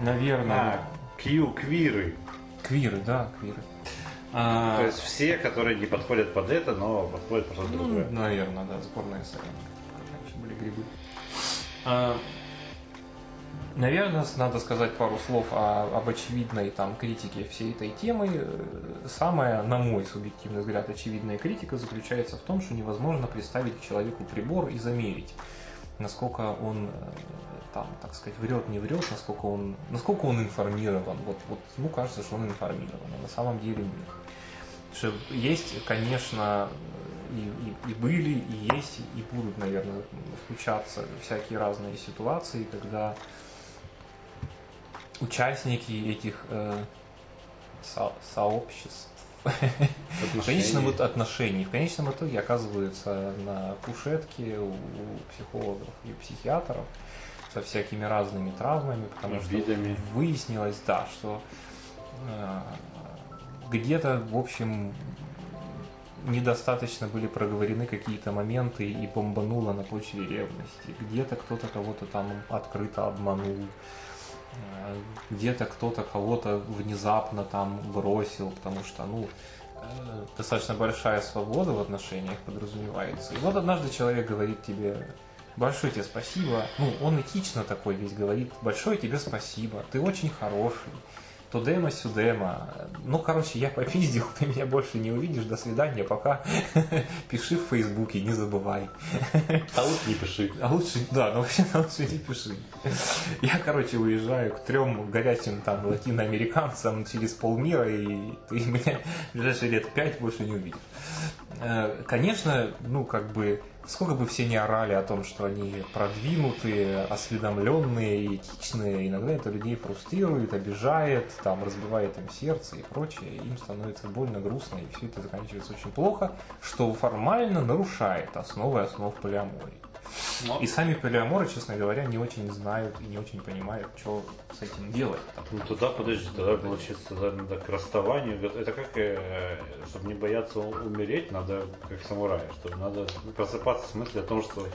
наверное, А, кью, квиры. квиры, да, квиры. А, То есть все, которые не подходят под это, но подходят под что-то ну, другое. наверное, да, сборная. Как раньше были грибы. А, Наверное, надо сказать пару слов о, об очевидной там критике всей этой темы. Самая, на мой субъективный взгляд, очевидная критика заключается в том, что невозможно представить человеку прибор и замерить, насколько он, э, там, так сказать, врет, не врет, насколько он, насколько он информирован. Вот, вот ему кажется, что он информирован, а на самом деле нет. Что есть, конечно, и, и, и были, и есть, и будут, наверное, случаться всякие разные ситуации, когда участники этих э, со- сообществ [LAUGHS] в конечном отношении, в конечном итоге оказываются на кушетке у, у психологов и психиатров со всякими разными травмами, потому что Видами. выяснилось, да, что э, где-то, в общем, недостаточно были проговорены какие-то моменты и бомбануло на почве ревности. Где-то кто-то кого-то там открыто обманул. Э, Где-то кто-то кого-то внезапно там бросил, потому что, ну, э, достаточно большая свобода в отношениях подразумевается. И вот однажды человек говорит тебе, большое тебе спасибо, ну, он этично такой весь говорит, большое тебе спасибо, ты очень хороший, тудема сюдема, ну, короче, я попиздил, [LAUGHS] ты меня больше не увидишь, до свидания, пока, [LAUGHS] пиши в Фейсбуке, не забывай. А лучше не пиши. А лучше, да, ну [LAUGHS] вообще лучше не пиши. Я, короче, уезжаю к трем горячим там латиноамериканцам через полмира, и ты меня в ближайшие лет пять больше не увидишь. Э, Конечно, ну как бы, сколько бы все не орали о том, что они продвинутые, осведомленные, этичные, иногда это людей фрустрирует, обижает, там, разбивает им сердце и прочее, им становится больно, грустно, и все это заканчивается очень плохо, что формально нарушает основы основ полиамории. И сами полиаморы, честно говоря, не очень знают и не очень понимают, что с этим делать. Ну туда, подожди, тогда получится тогда надо к расставанию. Это как, э, чтобы не бояться умереть, надо как самурай, что надо просыпаться с мыслью о том, что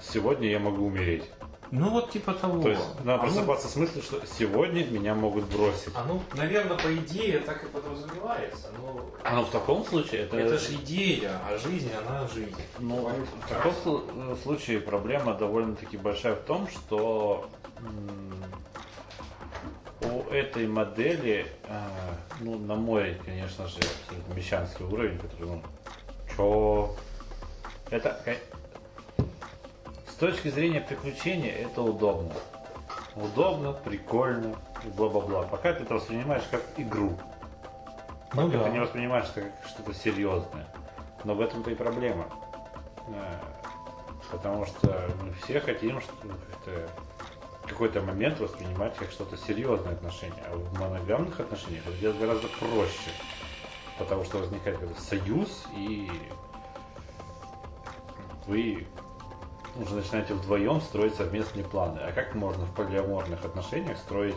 сегодня я могу умереть. Ну вот типа того. То есть надо А ну- просыпаться с мыслью, что сегодня меня могут бросить. А ну, наверное, по идее так и подразумевается, но А ну в таком случае это... это же идея, а жизнь, она жизнь. Ну, в таком слу- случае проблема довольно-таки большая в том, что у этой модели, э, ну, на мой, конечно же, абсолютно мещанский уровень, который, ну, чё, это, точки зрения приключения, это удобно. Удобно, прикольно и бла-бла-бла. Пока ты это воспринимаешь как игру. Ну Пока да. ты не воспринимаешь это как что-то серьезное. Но в этом-то и проблема. Э, Потому что мы все хотим в какой-то момент воспринимать как что-то серьезное отношение. А в моногамных отношениях это делать гораздо проще. Потому что возникает какой-то союз, и вы уже начинаете вдвоем строить совместные планы. А как можно в полиаморных отношениях строить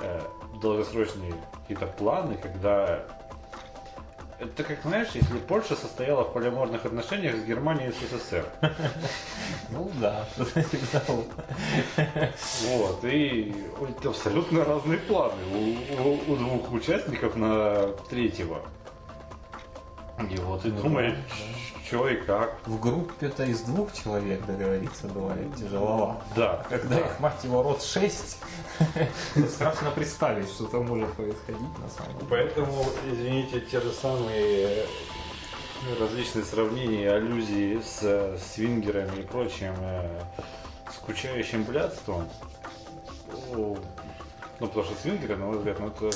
э, долгосрочные какие-то планы, когда это как, знаешь, если Польша состояла в полиаморных отношениях с Германией и СССР. [LAUGHS] Ну да. Вот, и абсолютно разные планы у двух участников на третьего. И вот, и Ну думаешь, да, что и как. В группе-то из двух человек договориться бывает тяжеловато. Да, Когда да. их, мать его, рот шесть, [LAUGHS] страшно представить, что там может происходить на самом деле. Поэтому, извините, те же самые э, различные сравнения, аллюзии с свингерами и прочим э, скучающим блядством. о, Ну, потому что свингеры, на мой взгляд, ну, это,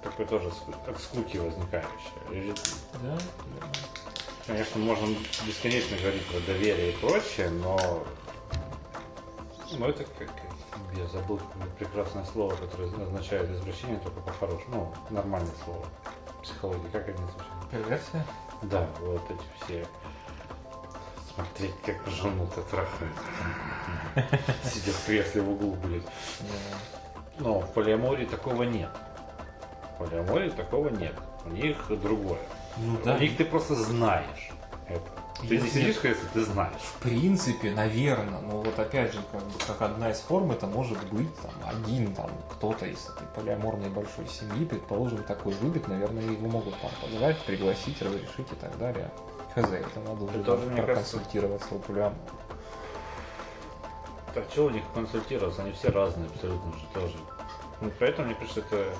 это такое тоже от скуки возникающее. Да, Конечно, можно бесконечно говорить про доверие и прочее, но ну, это как я забыл прекрасное слово, которое означает извращение, только по-хорошему. Ну, нормальное слово. Психология, как они звучат? Перверсия? Да, вот эти все смотреть, как жену-то трахают. Сидя в кресле в углу, блядь. Но в полиамории такого нет. Полиамории такого нет. У них другое. Ну У да, них ты просто знаешь это. Ты не сидишь кресле, ты знаешь. в принципе, наверное, но вот опять же, как, бы, как одна из форм, это может быть там, один там кто-то из этой полиаморной большой семьи, предположим, такой выбит, наверное, его могут там позвать, пригласить, разрешить и так далее. Хз, это надо уже тоже, там мне кажется- проконсультироваться у полиамора. Так что у них консультироваться? Они все разные абсолютно же тоже. Ну, поэтому мне кажется, это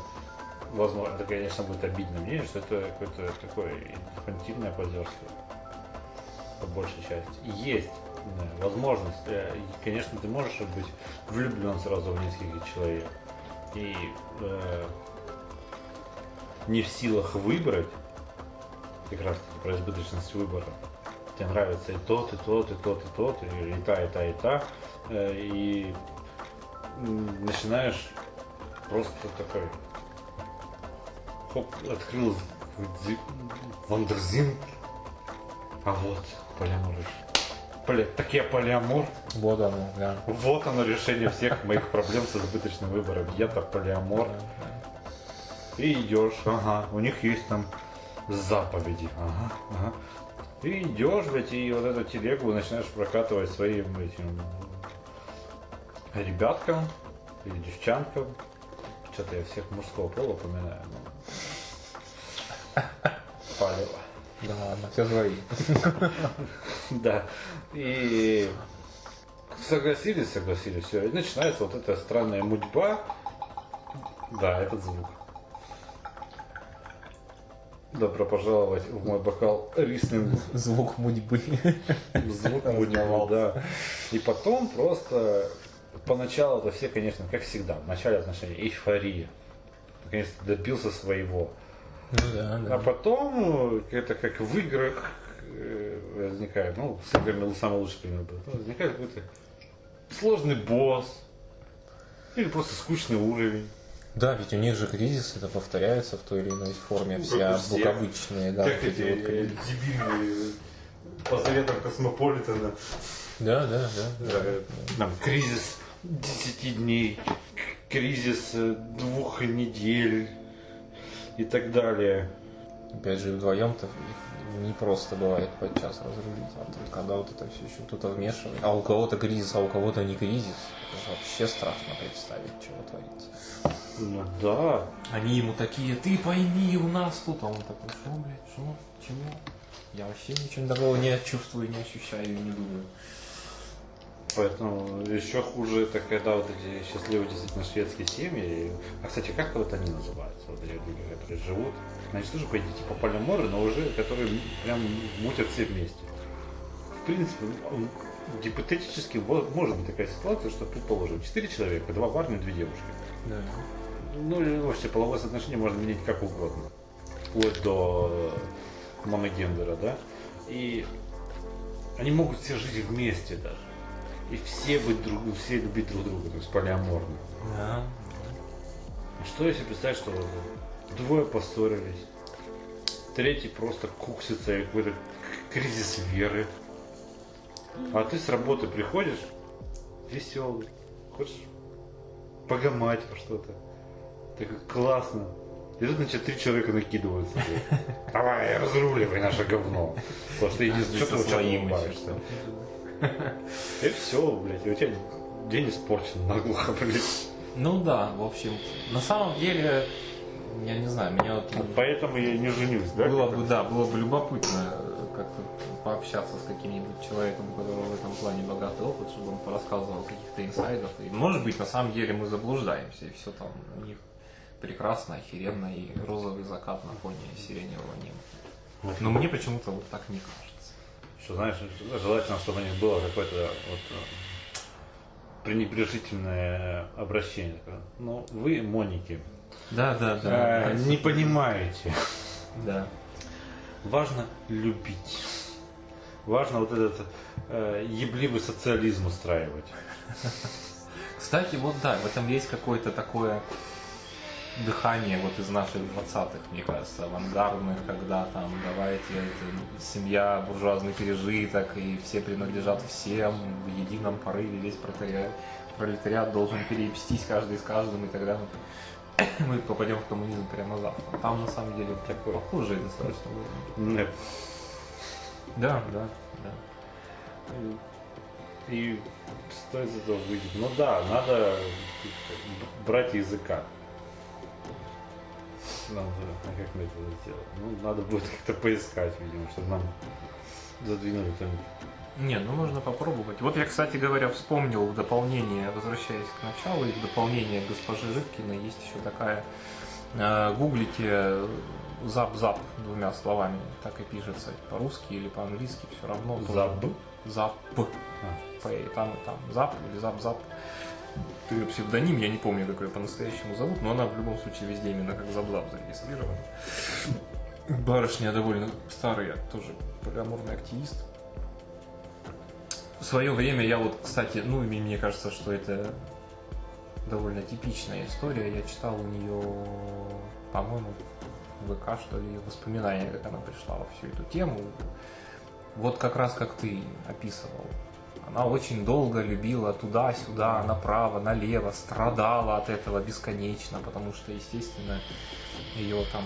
возможно, это, конечно, будет обидно мне, что это какое-то такое инфантильное позерство. По большей части. Есть да, возможность. э, и, Конечно, ты можешь быть влюблен сразу в нескольких человек. И э, не в силах выбрать, как раз таки про избыточность выбора. Тебе нравится и тот, и тот, и тот, и тот, и, и та, и та, и та. Э, И начинаешь просто такой хоп, открыл зи- вандерзин, а вот полиамор. Поля, так я полиамор. Вот оно, да. Вот оно решение всех моих проблем с избыточным выбором. Я-то полиамор. И идешь, ага, у них есть там заповеди, ага, ага. И идешь, блядь, и вот эту телегу начинаешь прокатывать своим этим ребяткам или девчонкам. Что-то я всех мужского пола упоминаю. но- Палево. Да ладно, все твои. [LAUGHS] Да. И согласились, согласились, все. И начинается вот эта странная мудьба. Да, этот звук. Добро пожаловать в мой бокал рислинг. Звук мудьбы. Звук мудьбы, да. И потом просто поначалу это все, конечно, как всегда, в начале отношений эйфория. Наконец-то добился своего. Ну да, А да. потом, э, это как в играх э, возникает, ну, с играми самый лучший пример был, ну, возникает какой-то сложный босс, или просто скучный уровень. Да, ведь у них же кризис это повторяется в той или иной форме. Ну, Все двухобычные, да, как вот эти вот э, кризисы. дебильные по советам Космополитена. Да, да, да. да. Э, Там, кризис 10 дней, кризис э, двух недель и так далее. Опять же, вдвоем-то не просто бывает подчас разрулить, а тут когда вот это все еще кто-то вмешивает. А у кого-то кризис, а у кого-то не кризис. Это же вообще страшно представить, чего творится. Ну да, Они ему такие, ты пойми, у нас тут, а он такой, что, блядь, что, чего? Я вообще ничего такого не чувствую, не ощущаю и не думаю. Поэтому еще хуже это когда вот эти счастливые действительно шведские семьи. А кстати, как вот они называются, вот эти люди, которые живут? Же тоже, по идее, типа полиморы, но уже которые прям мутят все вместе. В принципе, гипотетически во- может быть такая ситуация, что, предположим, четыре человека, два парня две девушки. Да. Ну или вообще половое соотношение можно менять как угодно. Вплоть до моногендера, да? И они могут все жить вместе даже. И все быть друг, все любить друг друга, то есть полиаморно. Да. А Что если представить, что двое поссорились, третий просто куксится и какой-то кризис веры. А ты с работы приходишь веселый, хочешь погамать во что-то. Так классно. И тут, значит, три человека накидываются. [LAUGHS] Давай, разруливай наше говно. Потому что единственное, что ты. [LAUGHS] И все, блядь, и у тебя день испорчен наглухо, [LAUGHS] блядь. Ну да, в общем, на самом деле, я не знаю, меня вот Поэтому я не женюсь, да? было бы, да, было бы любопытно как-то пообщаться с каким-нибудь человеком, у которого в этом плане богатый опыт, чтобы он порассказывал каких-то инсайдов. И, может быть, на самом деле мы заблуждаемся, и все там у них прекрасно, охеренно, и розовый закат на фоне сиреневого неба. Но мне почему-то вот так не кажется. Что, знаешь, желательно, чтобы у них было какое-то вот э, пренебрежительное обращение. Ну, вы, Моники, Да, да, э, не понимаете. Да. Важно любить. Важно вот этот э, ебливый социализм устраивать. Кстати, вот да, в этом есть какое-то такое дыхание вот из наших 20-х, мне кажется, авангардных, когда там давайте это, семья, буржуазный пережиток, и все принадлежат всем в едином порыве, весь пролетариат, пролетариат должен переебстись каждый с каждым, и тогда мы, [COUGHS] мы попадем в коммунизм прямо завтра. Там на самом деле такое похожее достаточно было. Нет. Да, да, да. И что из этого выйдет? Ну да, надо брать языка. Надо, а как мы это сделаем? Ну, надо будет как-то поискать, видимо, чтобы нам задвинули там Не, ну можно попробовать. Вот я, кстати говоря, вспомнил в дополнение, возвращаясь к началу, и в дополнение госпожи Рыбкиной есть еще такая. э, Гуглите зап-зап двумя словами, так и пишется по-русски или по-английски, все равно. Зап? Зап. П, и там, и там. Зап или зап-зап. Ее псевдоним, я не помню, как ее по-настоящему зовут, но она в любом случае везде именно как Заблап зарегистрирована. Барышня довольно старая, тоже полиаморный активист. В свое время я вот, кстати, ну, и мне кажется, что это довольно типичная история. Я читал у нее, по-моему, ВК, что ли, воспоминания, как она пришла во всю эту тему. Вот как раз как ты описывал. Она очень долго любила туда-сюда, направо, налево, страдала от этого бесконечно, потому что, естественно, ее там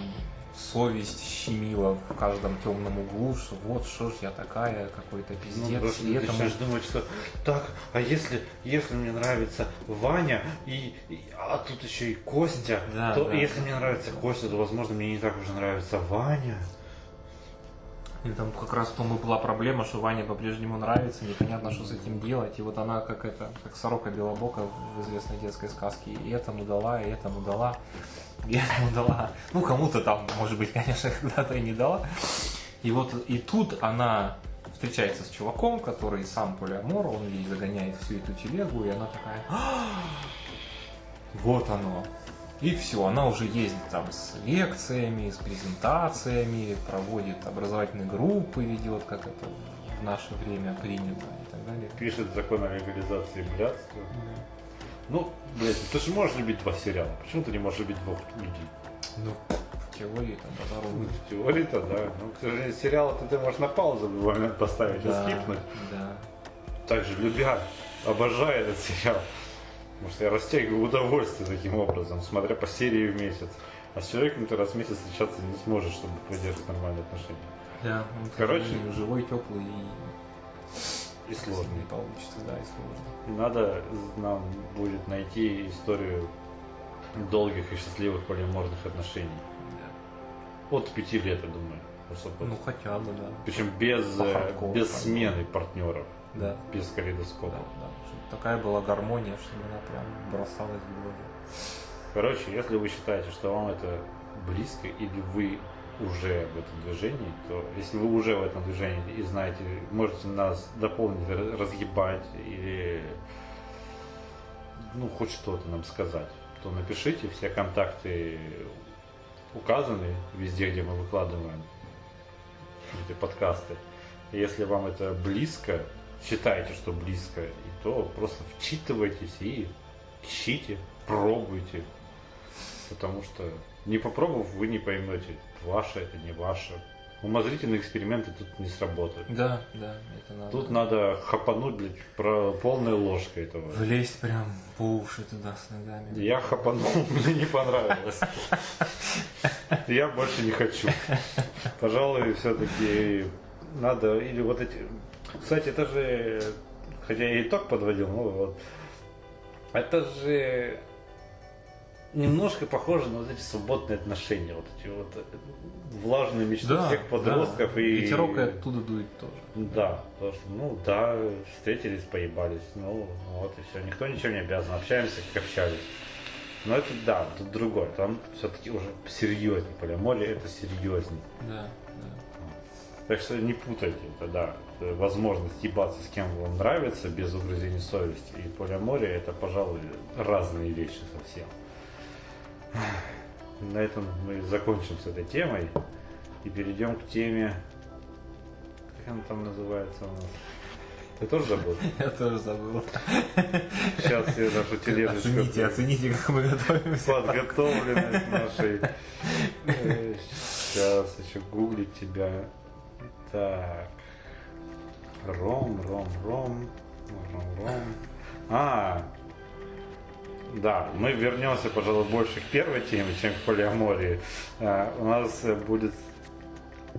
совесть щемила в каждом темном углу, что вот что ж я такая, какой-то Ну, пиздец, и ты этому- начинаешь думать, что так, а если, если мне нравится Ваня, и, и- а тут еще и Костя, Да, то да. если мне нравится Костя, то, возможно, мне не так уже нравится Ваня. И там как раз и была проблема, что Ване по-прежнему нравится, непонятно, что с этим делать. И вот она как это, как сорока Белобока в известной детской сказке, и этому дала, и этому дала, и этому дала. Ну, кому-то там, может быть, [LAUGHS] конечно, когда-то и не дала. И вот и тут она встречается с чуваком, который сам полиамор, он ей загоняет всю эту телегу, и она такая, «А, вот оно. И все, она уже ездит там с лекциями, с презентациями, проводит образовательные группы, ведет, как это в наше время принято и так далее. Пишет закон о легализации блядства. Ну, блядь, ты же можешь любить два сериала. Почему ты не можешь любить двух людей? Ну, в теории там базару Ну, в теории-то, да. Ну, к сожалению, сериал-то ты можешь на паузу в момент поставить и да, скипнуть. да. Также любя, обожаю этот сериал. Потому что я растягиваю удовольствие таким образом, смотря по серии в месяц. А с человеком ты раз в месяц встречаться не сможешь, чтобы поддерживать нормальные отношения. Да, он, Короче. живой, теплый и И сложно. не получится, да, и сложно. Надо нам будет найти историю долгих и счастливых полиморных отношений. От пяти лет, я думаю. особо. Ну хотя бы, да. Причем без, э, без смены партнеров, Да. без Да, калейдоскопа. да. Чтобы такая была гармония, чтобы она прям бросалась в глаза. Короче, если вы считаете, что вам это близко или вы уже в этом движении, то если вы уже в этом движении и знаете, можете нас дополнить, ра- разъебать или ну хоть что-то нам сказать, то напишите, все контакты указаны везде, где мы выкладываем эти подкасты. Если вам это близко, считаете, что близко, и то просто вчитывайтесь и ищите, пробуйте. Потому что не попробовав, вы не поймете, ваше это не ваше. Умозрительные эксперименты тут не сработают. Да, да, это надо. Тут надо хапануть, блядь, про полной ложкой этого. Влезть прям по уши туда с ногами. Я хапанул, [LAUGHS] мне не понравилось. Я больше не хочу. Пожалуй, все-таки надо, или вот эти... Кстати, это же, хотя я итог подводил, ну вот, это же немножко похоже на вот эти свободные отношения, вот эти вот э, влажные мечты Да, всех подростков да. и... Ветерок и оттуда дует тоже. Да, потому что, ну да, встретились, поебались, ну вот и все, никто ничем не обязан, общаемся, как общались. Но это да, тут другое, там все-таки уже серьезнее, полиамория это серьезнее. Да, да. Так что не путайте, это да, возможность ебаться с кем вам нравится, без угрызений совести. И полиамория это, пожалуй, разные вещи совсем. На этом мы закончим с этой темой и перейдем к теме, как она там называется у нас? Ты тоже забыл? [LAUGHS] Я тоже забыл. Сейчас я нашу тележечку... Оцените, оцените, как мы готовимся. подготовленность нашей. [LAUGHS] Сейчас еще гуглить тебя. Так. Ром, ром, ром. Ром, ром. А, да, мы вернемся, пожалуй, больше к первой теме, чем к полиамории. А, у нас будет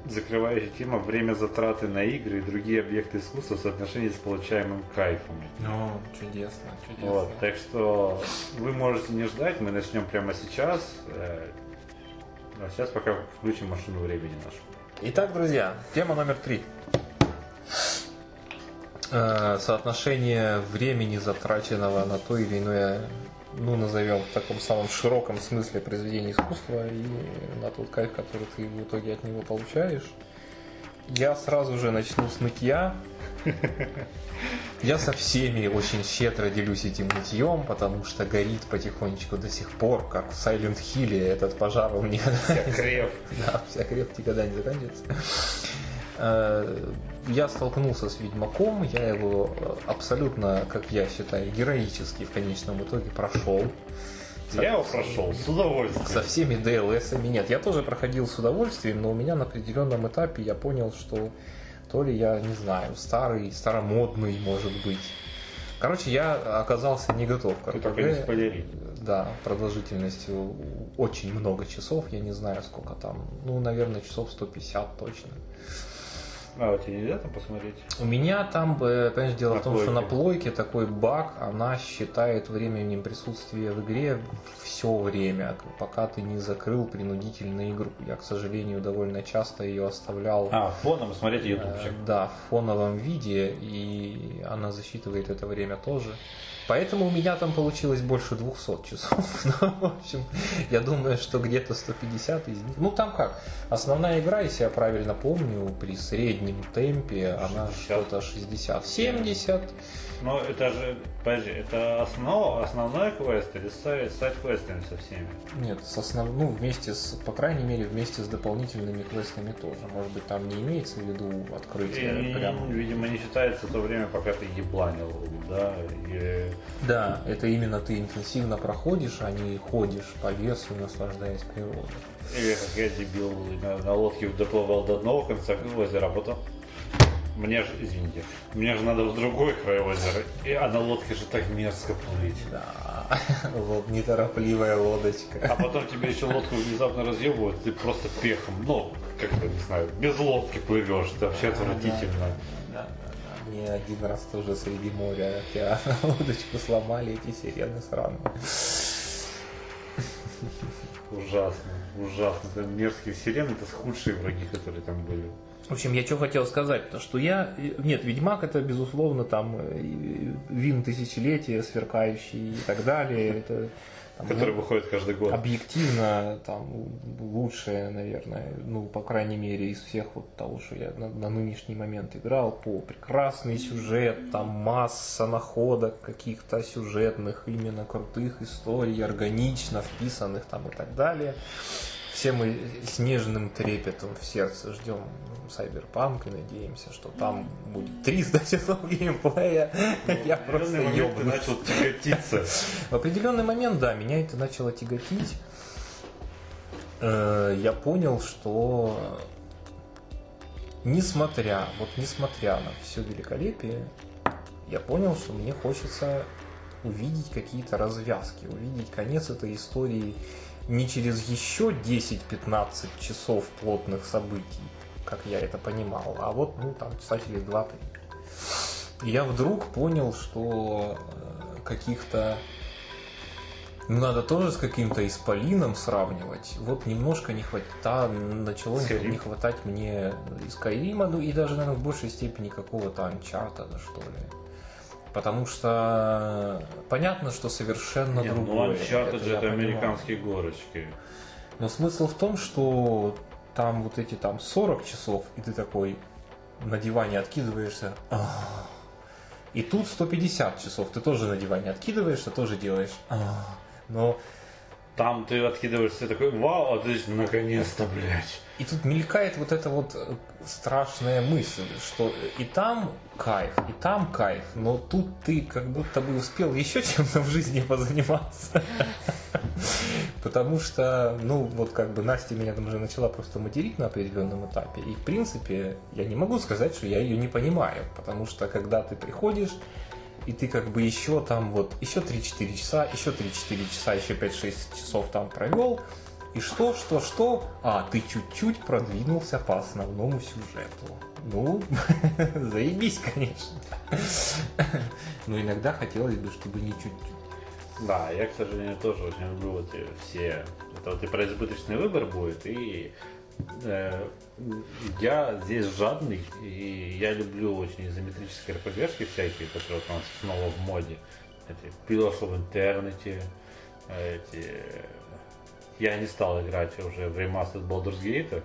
закрывающая тема время затраты на игры и другие объекты искусства в соотношении с получаемым кайфом. Ну, чудесно, чудесно. Вот, так что вы можете не ждать, мы начнем прямо сейчас. Э, А сейчас пока включим машину времени нашу. Итак, друзья, тема номер три. Э, соотношение времени, затраченного на то или иное, ну, назовем в таком самом широком смысле произведение искусства и на тот кайф, который ты в итоге от него получаешь. Я сразу же начну с нытья. Я со всеми очень щедро делюсь этим нытьем, потому что горит потихонечку до сих пор, как в Silent Hill этот пожар у меня. Вся креп. [LAUGHS] Да, вся креп никогда не заканчивается. Э, Я столкнулся с Ведьмаком, я его э, абсолютно, как я считаю, героически в конечном итоге прошел. Я его прошел с удовольствием. Со всеми DLS-ами нет. Я тоже проходил с удовольствием, но у меня на определенном этапе я понял, что то ли я, не знаю, старый, старомодный, может быть. Короче, я оказался не готов к только не спойлери. Да, продолжительностью очень много часов, я не знаю сколько там, ну, наверное, часов 150 точно. А, вот тебе нельзя там посмотреть? У меня там, э, понимаешь, дело На в том, что на плойке. плойке такой баг, она считает временем присутствия в игре все время, пока ты не закрыл принудительно игру. Я, к сожалению, довольно часто ее оставлял А, фоном смотреть э, ютубчик. да, в фоновом виде, и она засчитывает это время тоже. Поэтому у меня там получилось больше 200 часов. [LAUGHS] Ну, в общем, я думаю, что где-то 150 из них. Ну, там как? Основная игра, если я правильно помню, при среднем темпе, она 60. что-то 60-70. Но это же, подожди, это основа, основной квест или сайт, сайт-квестами со всеми? Нет, с основ... ну, вместе с, по крайней мере, вместе с дополнительными квестами тоже. Может быть, там не имеется в виду открытие И, прям. видимо, не считается то время, пока ты ебланил, да, и Да, это именно ты интенсивно проходишь, а не ходишь по лесу, наслаждаясь природой. Или как я дебил на, на лодке доплывал до одного конца озера, а потом мне же, извините, мне же надо в другой край озера, и, а на лодке же так мерзко плыть. Да, [LAUGHS] вот неторопливая лодочка. А потом [LAUGHS] тебе еще лодку внезапно разъебывают, ты просто пехом, ну, как это, не знаю, без лодки плывешь, это вообще отвратительно. Да, да, да. Мне один раз тоже среди моря океана [LAUGHS] лодочку сломали эти сирены сраные. Ужасно, ужасно. Это мерзкие сирены, это худшие враги, которые там были. В общем, я что хотел сказать, то что я... Нет, Ведьмак это, безусловно, там э, вин тысячелетия, сверкающий и так далее. Это, там, Которые ну, выходят каждый год. объективно там лучшее, наверное, ну, по крайней мере, из всех вот того, что я на, на нынешний момент играл, по прекрасный сюжет, там масса находок каких-то сюжетных, именно крутых историй, органично вписанных там и так далее. Все мы с нежным трепетом в сердце ждем Сайберпанк и надеемся, что там будет 300 часов геймплея. [LAUGHS] Я В просто момент ты начал тяготиться. В определенный момент, да, меня это начало тяготить. Э, Я понял, что несмотря, вот несмотря на все великолепие, я понял, что мне хочется увидеть какие-то развязки, увидеть конец этой истории не через еще 10-15 часов плотных событий, как я это понимал, а вот, ну, там, часа через 2-3. И я вдруг понял, что э, каких-то ну, надо тоже с каким-то исполином сравнивать. Вот немножко не хватит, да, начало не- Skyrim. не хватать мне и Скайрима, ну и даже, наверное, в большей степени какого-то Uncharted, что ли. Потому что понятно, что совершенно Не, ну другое. Uncharted же я это понимаю. американские горочки. Но смысл в том, что там вот эти там 40 часов, и ты такой на диване откидываешься. «Ах». И тут 150 часов, ты тоже на диване откидываешься, тоже делаешь. «Ах». Но Там ты откидываешься такой, вау, а ты наконец-то, блядь. И тут мелькает вот эта вот э, страшная мысль, что и там кайф, и там кайф, но тут ты как будто бы успел еще чем-то в жизни позаниматься. [LAUGHS] Потому что, ну, вот как бы Настя меня там уже начала просто материть на определенном этапе. И, в принципе, я не могу сказать, что я ее не понимаю. Потому что, когда ты приходишь, и ты как бы еще там вот, еще 3-4 часа, еще 3-4 часа, еще 5-6 часов там провел, и что, что, что? А, ты чуть-чуть продвинулся по основному сюжету. Ну, [LAUGHS] заебись, конечно. [LAUGHS] Но иногда хотелось бы, чтобы не чуть-чуть. Да, я, к сожалению, тоже очень люблю вот все... Это вот и про избыточный выбор будет, и э, я здесь жадный, и я люблю очень изометрические РПГшки всякие, которые там снова в моде. Эти Pillars of Eternity, эти... Я не стал играть уже в ремастер Baldur's Gate.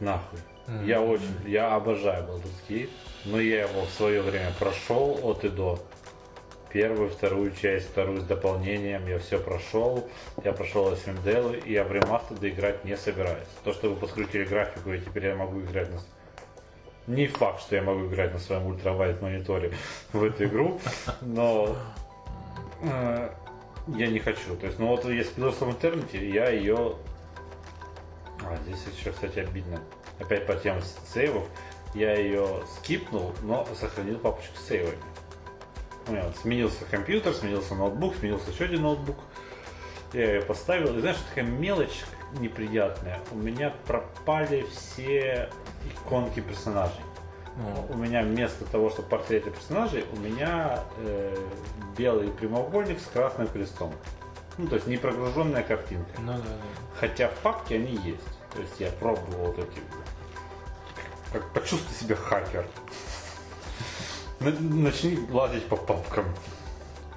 Нахуй. Я очень, я обожаю Baldur's Gate, но я его в свое время прошел от и до. Первую, вторую часть, вторую с дополнением, я все прошел. Я прошел SMDL, и я в ремастер доиграть не собираюсь. То, что вы подкрутили графику, и теперь я могу играть на... Не факт, что я могу играть на своем ультравайт мониторе [LAUGHS] в эту игру, но э, я не хочу. То есть, ну вот есть Pillars of Eternity, я ее... А, здесь еще, кстати, обидно. Опять по тем сейвов. Я ее скипнул, но сохранил папочку с сейвами. У меня вот сменился компьютер, сменился ноутбук, сменился еще один ноутбук. Я ее поставил. И знаешь, такая мелочь неприятная. У меня пропали все иконки персонажей. У меня вместо того, что портреты персонажей, у меня э, белый прямоугольник с красным крестом. Ну, то есть не прогруженная картинка. ну да, да. Хотя в папке они есть. То есть я пробовал вот эти. Как почувствуй себя хакер. [LAUGHS] На- Начни лазить по папкам.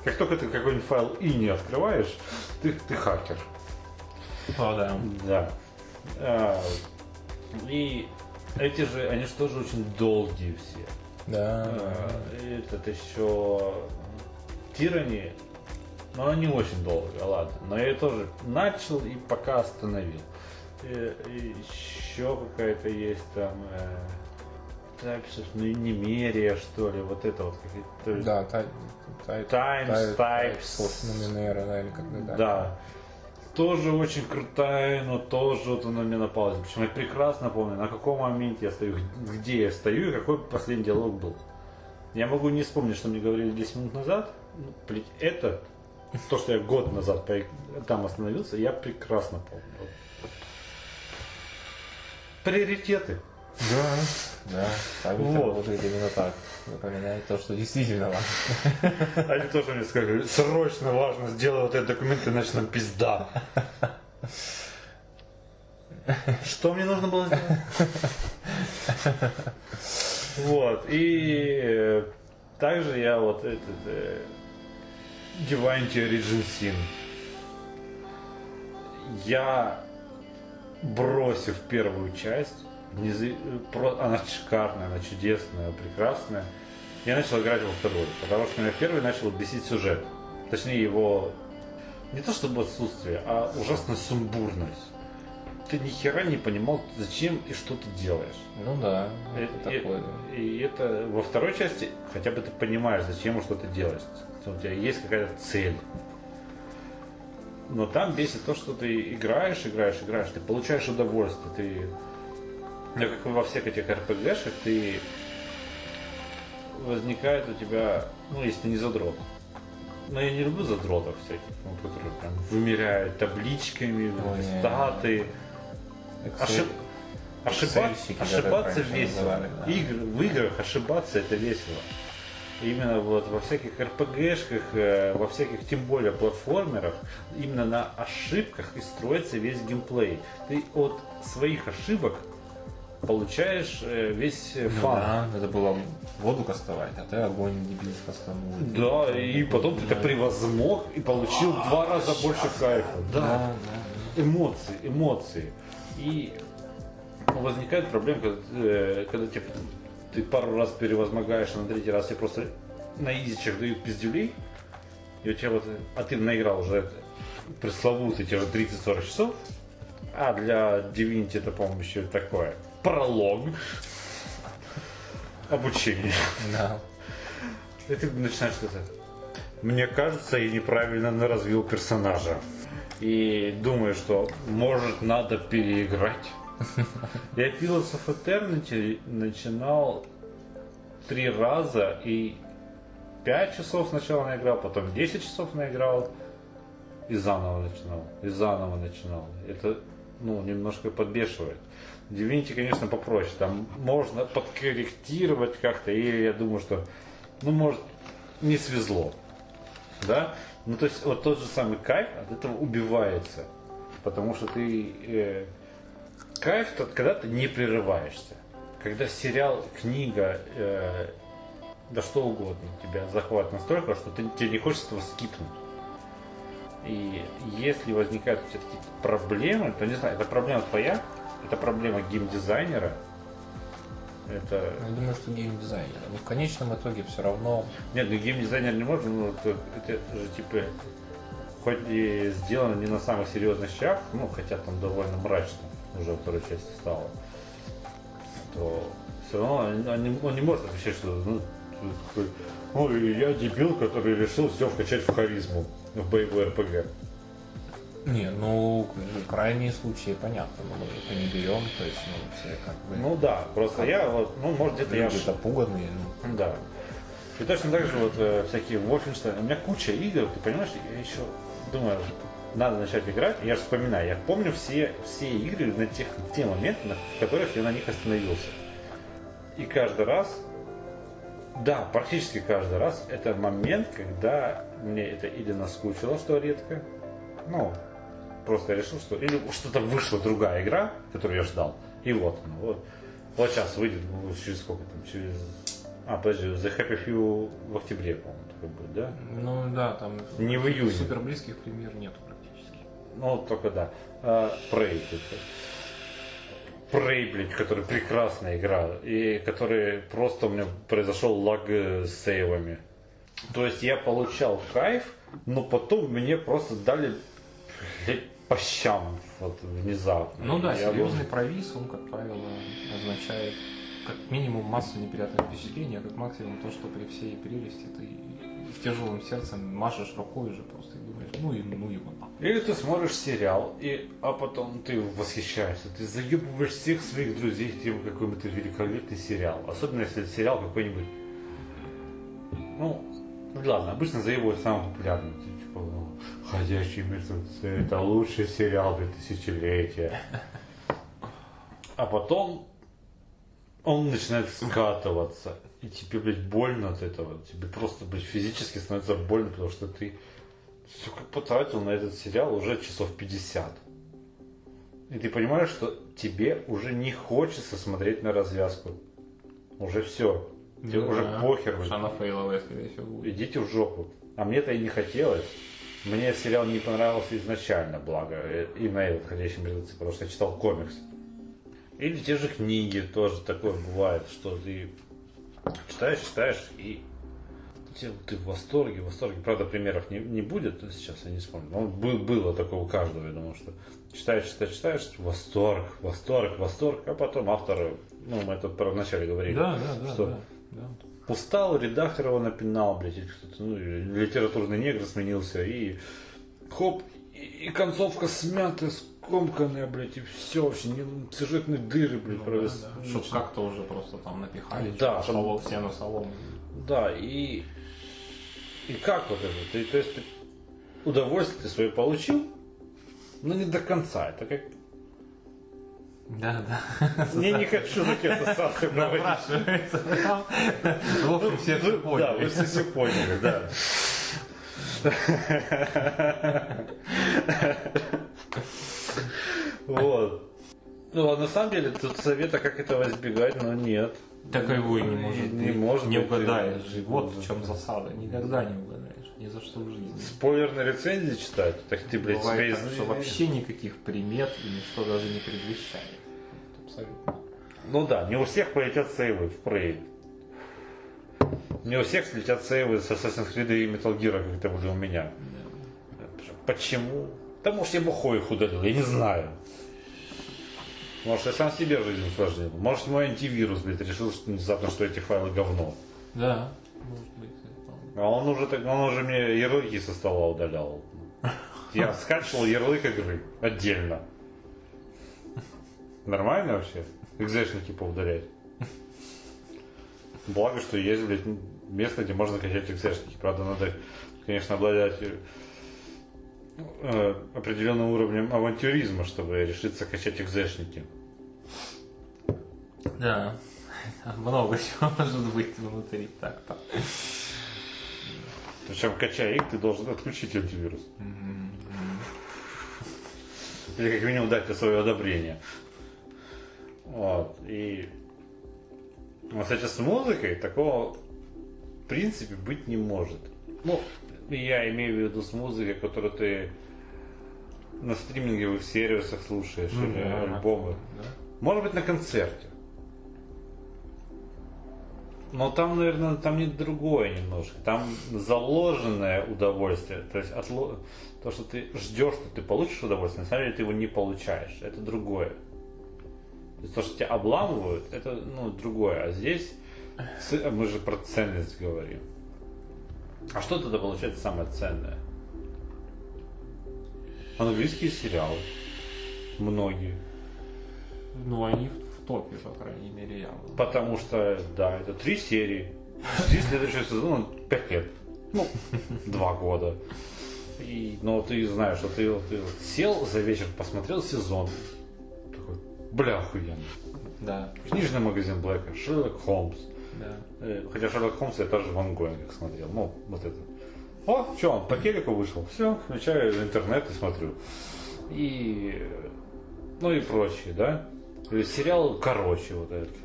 Как только ты какой-нибудь файл и не открываешь, ты, ты хакер. О, да. Да. А, и эти же, они же тоже очень долгие все. Да. А, Этот еще Тирани, но они очень долго, ладно. Но я тоже начал и пока остановил. И, еще какая-то есть там э, Types ну, Немерия, что ли, вот это вот какие-то. Да, тай- тай- Times, тай- types. post Numenera, да, или как-то Да. Тоже очень крутая, но тоже вот она мне напалась. Причем я прекрасно помню, на каком моменте я стою, где я стою и какой последний диалог был. Я могу не вспомнить, что мне говорили 10 минут назад. Блядь, это, то, что я год назад там остановился, я прекрасно помню. Приоритеты. Да, да. Память Вот. работает именно так. Напоминает то, что действительно важно. Они тоже мне сказали, срочно важно, сделай вот этот документ, иначе нам пизда. Что мне нужно было сделать? Вот, и э, также я вот этот э, Divinity Origin Sin. Я бросив первую часть, она шикарная, она чудесная, прекрасная. Я начал играть во вторую, потому что меня первый начал бесить сюжет. Точнее его не то чтобы отсутствие, а ужасная сумбурность. Ты ни хера не понимал, зачем и что ты делаешь. Ну да, И- это и, такое. и это во второй части хотя бы ты понимаешь, зачем и что ты делаешь. У тебя есть какая-то цель. Но там бесит то, что ты играешь, играешь, играешь, ты получаешь удовольствие, ты ну, как во всех этих РПГшек, ты возникает у тебя, ну, если ты не задрот. Но я не люблю задротов всяких, ну, которые прям вымеряют табличками, Ой, не, не. статы. Ошиб- даже ошибаться весело. да. Игр, в играх ошибаться это весело. Именно вот во всяких РПГшках, э, во всяких тем более платформерах, именно на ошибках и строится весь геймплей. Ты от своих ошибок получаешь э, весь э, Ну фан. да, надо было воду кастовать, а ты огонь дебил кастанул. Да, и потом ты это превозмог и получил в два раза больше кайфа. Да, эмоции, эмоции. И возникает проблема, когда, э, когда типа, ты пару раз перевозмогаешь, а на третий раз тебе просто на изичах дают пиздюлей, и у тебя вот, а ты наиграл уже пресловутые те же 30-40 часов, а для Divinity это, по-моему, еще такое пролог обучение. Да. И ты начинаешь что-то. Мне кажется, я неправильно развил персонажа. И думаю, что может надо переиграть. [LAUGHS] Я Pillars of Eternity начинал три раза и пять часов сначала наиграл, потом 10 часов наиграл и заново начинал. И заново начинал. Это ну, немножко подбешивает. Divinity, конечно, попроще. Там можно подкорректировать как-то. И я думаю, что, ну, может, не свезло. Да? Ну, то есть, вот тот же самый кайф от этого убивается. Потому что ты э, кайф тот, когда ты не прерываешься. Когда сериал, книга, э, да что угодно тебя захватывает настолько, что ты, тебе не хочется этого скипнуть. И если возникают у тебя какие-то проблемы, то не знаю, это проблема твоя, это проблема геймдизайнера, это... Ну, Я думаю, что геймдизайнер. Но в конечном итоге все равно Нет, ну геймдизайнер не может, ну это, это же типа хоть и сделано не на самых серьезных щах, ну хотя там довольно мрачно уже во второй части стало, то все равно он, он не, он не может отвечать, что ну, ой, я дебил, который решил все вкачать в харизму в боевой РПГ. Не, ну, крайние случаи, понятно, но мы это не берем, то есть, ну, все как бы... Ну да, просто я вот, ну может где-то я люди ш- опуганные, ну, Да. И точно так же вот э, всякие Wolfenstein. У меня куча игр, ты понимаешь, я еще думаю, надо начать играть. Я же вспоминаю, я помню все, все игры на тех, те моменты, на- в которых я на них остановился. И каждый раз, да, практически каждый раз, это момент, когда мне это или наскучило, что редко, ну, просто решил, что или что-то вышла другая игра, которую я ждал, и вот, ну, вот, вот сейчас выйдет, ну, через сколько там, через... А, подожди, The Happy Few в октябре, по-моему, такой будет, да? ну да, там Не в июне. супер близких премьер нету практически. Ну, вот только да. А, Prey. это. Prey, блядь, который прекрасная игра. И который просто у меня произошел лаг э, с сейвами. То есть я получал кайф, но потом мне просто дали по щам вот внезапно. Ну да, Я серьезный провис, он, как правило, означает как минимум массу неприятных впечатлений, а как максимум то, что при всей прелести ты с тяжелым сердцем машешь рукой уже просто и думаешь, ну и ну его нахуй. Или ты смотришь сериал, и, а потом ты восхищаешься, ты заебываешь всех своих друзей тем, какой это великолепный сериал. Особенно если это сериал какой-нибудь, ну, ладно, обычно заебывают самый популярный, «Ходячие мертвецы», это лучший сериал для тысячелетия. А потом он начинает скатываться, и тебе, блядь, больно от этого. Тебе просто, блядь, физически становится больно, потому что ты сука, потратил на этот сериал уже часов 50. И ты понимаешь, что тебе уже не хочется смотреть на развязку. Уже все. Тебе Ну уже да, похер. она фейловая, скорее всего, будет. Идите в жопу. А мне-то и не хотелось. Мне сериал не понравился изначально, благо. э, Именно этот «Ходячий мертвецы», потому что я читал комикс. Или те же книги тоже такое бывает, что ты читаешь, читаешь, и ты в восторге, в восторге. Правда, примеров не, не будет, сейчас я не вспомню. Но был, было такое у каждого, я думаю, что читаешь, читаешь, читаешь, восторг, восторг, восторг, а потом автор, ну, мы это про вначале говорили, Да, да, да, что да, да. Устал, его напинал, блядь, или кто-то, ну, литературный негр сменился, и хоп, и, и концовка смятая, скомканная, блядь, и все вообще, не, сюжетные дыры, блядь, Ну, провис- да, да. Чтоб как-то уже просто там напихали, Да, что там- солом, стену солому. Да, и, и как вот это? Ты, то есть ты удовольствие ты свое получил, но не до конца. Это как... Да, да. Я не хочу на. Напрашивается. прям. В общем, все все Ну, Да, вы поняли. все, все поняли, да. Вот. Ну, а на самом деле, тут совета, как этого избегать, но нет. Таковой не может Не может Не быть. угадаешь. Вот в чем засада. Никогда не угадаешь. Ни за что в жизни. Спойлерные рецензии читать, так ты, блядь, Бывает себя так, что вообще никаких примет и ничто даже не предвещает. Абсолютно. Ну да, не у всех полетят сейвы в Prey. Не у всех слетят сейвы с Assassin's Creed и Metal Gear, как это были у меня. Почему? Да может я бухой их удалил, я не знаю. Может, я сам себе жизнь усложнил. Может, мой антивирус, блядь, решил, что внезапно, что эти файлы говно. Да, может быть. А он уже, так, он уже мне ярлыки со стола удалял. Я скачивал ярлык игры отдельно. Нормально вообще? Экзешники поудалять. Благо, что есть, блядь, место, где можно качать экзешники. Правда, надо, конечно, обладать э, определенным уровнем авантюризма, чтобы решиться качать экзешники. Да. Много чего может быть внутри так-то. Причем, качая их, ты должен отключить антивирус. Или как минимум дать свое одобрение. Вот. И вот, кстати, с музыкой такого в принципе быть не может. Ну, я имею в виду с музыкой, которую ты на стриминговых сервисах слушаешь, Ну или альбомы. Да. Может быть, на концерте. Но там, наверное, там не другое немножко. Там заложенное удовольствие. То есть отло- то, что ты ждешь, что ты получишь удовольствие, на самом деле ты его не получаешь. Это другое. То есть то, что тебя обламывают, это ну, другое. А здесь мы же про ценность говорим. А что тогда получается самое ценное? Английские сериалы. Многие. Ну, они в топе, по крайней мере, явно. Потому что, да, это три серии. Жди следующего сезона пять лет. Ну, два года. И, но ты знаешь, что ты, вот- ты сел за вечер, посмотрел сезон. Такой, бля, охуенно. Да, Книжный магазин Блэка, Шерлок Холмс. да. Э, Хотя Шерлок Холмс я тоже в ангоингах смотрел. Ну, вот это. О, что, он по телеку вышел? Все, включаю интернет и смотрю. И, ну и прочее, да? Или сериал «Короче», вот этот,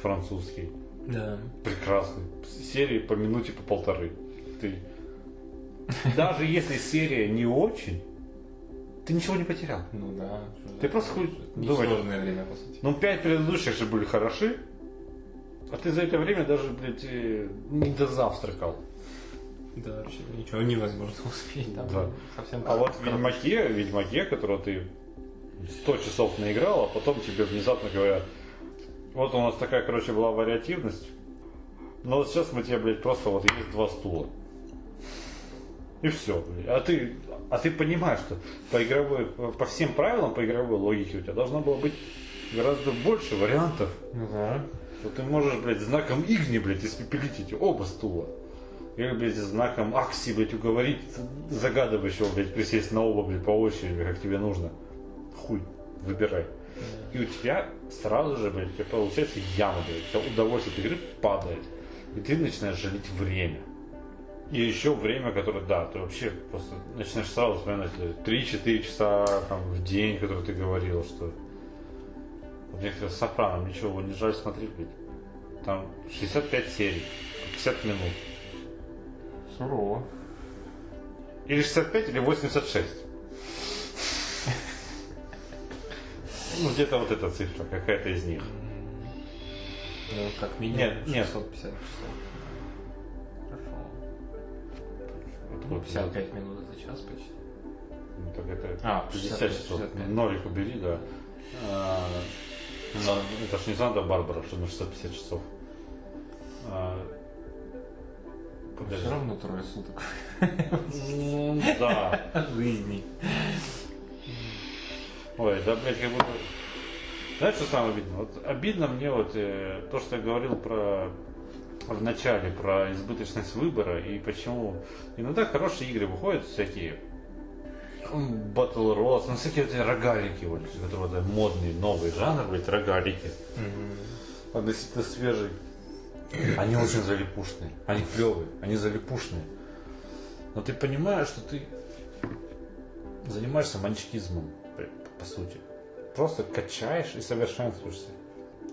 французский. Да. Прекрасный. Серии по минуте, по полторы. Ты... Даже если серия не очень, ты ничего не потерял. Ну да. Ты просто хуй думаешь. Несложное время, по сути. Ну, пять предыдущих же были хороши, а ты за это время даже, блядь, э, не дозавтракал. Да, вообще ничего невозможно [LAUGHS] успеть там. Да. Совсем А вот в. Ведьмаке, Ведьмаке, которого ты 100 часов наиграл, а потом тебе внезапно говорят, вот у нас такая, короче, была вариативность, но вот сейчас мы тебе, блядь, просто вот есть два стула. И все. А ты, а ты понимаешь, что по игровой, по всем правилам, по игровой логике у тебя должно было быть гораздо больше вариантов. Да. что ты можешь, блядь, знаком Игни, блядь, испепелить эти оба стула. Или, блядь, знаком Акси, блядь, уговорить загадывающего, блядь, присесть на оба, блядь, по очереди, как тебе нужно. Хуй, выбирай. И у тебя сразу же, блядь, у тебя получается яма, блядь, у тебя удовольствие от игры падает. И ты начинаешь жалеть время. И еще время, которое, да, ты вообще просто начинаешь сразу вспоминать э, 3-4 часа там, в день, который ты говорил, что вот некоторые с Сопрано, ничего, его не жаль смотреть, блядь. Там 65 серий, 50 минут. Сурово. Или 65, или 86. Ну, где-то вот эта цифра, какая-то из них. Ну, как минимум Нет, нет. 650 часов. Хорошо. Ну, вот, 55 минут за час почти. Ну, так это А, 50 65, часов. 65. Нолик убери, да. А, но это ж не Санта-Барбара, что на 650 часов. А, подожди. Все равно трое суток Ну, да. жизни. Ой, да, блядь, как будто... Знаешь, что самое обидно? Вот обидно мне вот э, то, что я говорил про в начале, про избыточность выбора и почему иногда хорошие игры выходят всякие Battle Royale, ну всякие эти рогалики, вот, которые да, модные, новый жанр, блядь, рогалики, относительно свежий. Они очень залипушные, они клевые, они залипушные. Но ты понимаешь, что ты занимаешься манчкизмом, по, сути. Просто качаешь и совершенствуешься.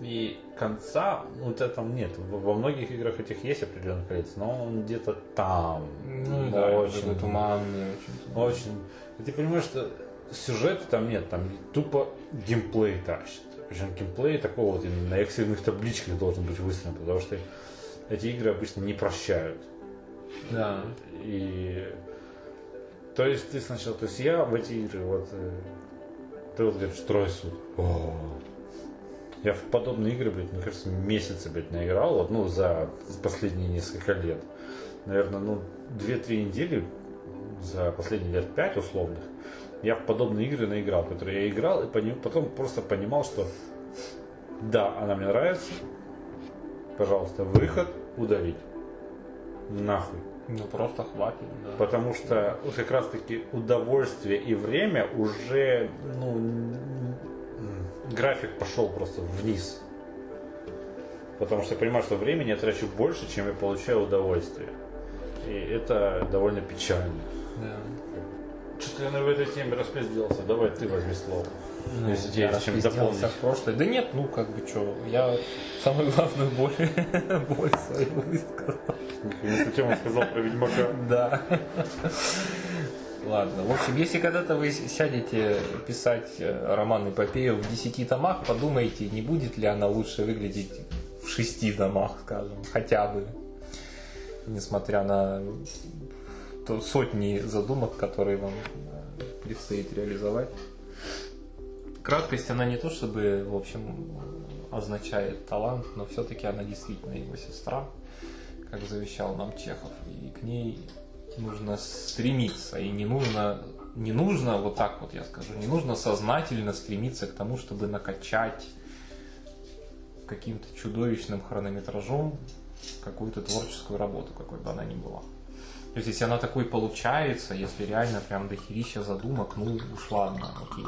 И конца у тебя там нет. Во многих играх этих есть определенный конец, но он где-то там. Ну да, очень, туманный, очень туманный. очень. И ты понимаешь, что сюжета там нет, там тупо геймплей тащит. Причем геймплей такого вот на эксельных табличках должен быть выставлен, потому что эти игры обычно не прощают. Да. И то есть ты сначала, то есть я в эти игры вот э, ты вот говоришь трое суток. О. Я в подобные игры, блядь, мне кажется, месяцы, блядь, наиграл, вот, ну, за последние несколько лет. Наверное, ну, 2-3 недели за последние лет 5 условных я в подобные игры наиграл, которые я играл, и потом просто понимал, что да, она мне нравится, пожалуйста, выход, удалить. Нахуй. Ну просто хватит, да. Потому что вот как раз таки удовольствие и время уже, ну, график пошел просто вниз. Потому что я понимаю, что времени я трачу больше, чем я получаю удовольствие. И это довольно печально. Да. Что-то я в этой теме распизделся. Давай ты возьми слово. Ну, Если я есть чем дополнить. в прошлое. Да нет, ну как бы что, я самую главную боль, [LAUGHS] боль свою высказал. Если тему сказал про Ведьмака. Да. Ладно, в общем, если когда-то вы сядете писать э, роман эпопею в 10 томах, подумайте, не будет ли она лучше выглядеть в 6 томах, скажем, хотя бы. Несмотря на то сотни задумок, которые вам э, предстоит реализовать. Краткость, она не то чтобы, в общем, означает талант, но все-таки она действительно его сестра, как завещал нам Чехов. И к ней нужно стремиться. И не нужно, не нужно, вот так вот я скажу, не нужно сознательно стремиться к тому, чтобы накачать каким-то чудовищным хронометражом какую-то творческую работу, какой бы она ни была. То есть, если она такой получается, если реально прям дохерища задумок, ну уж ладно, окей.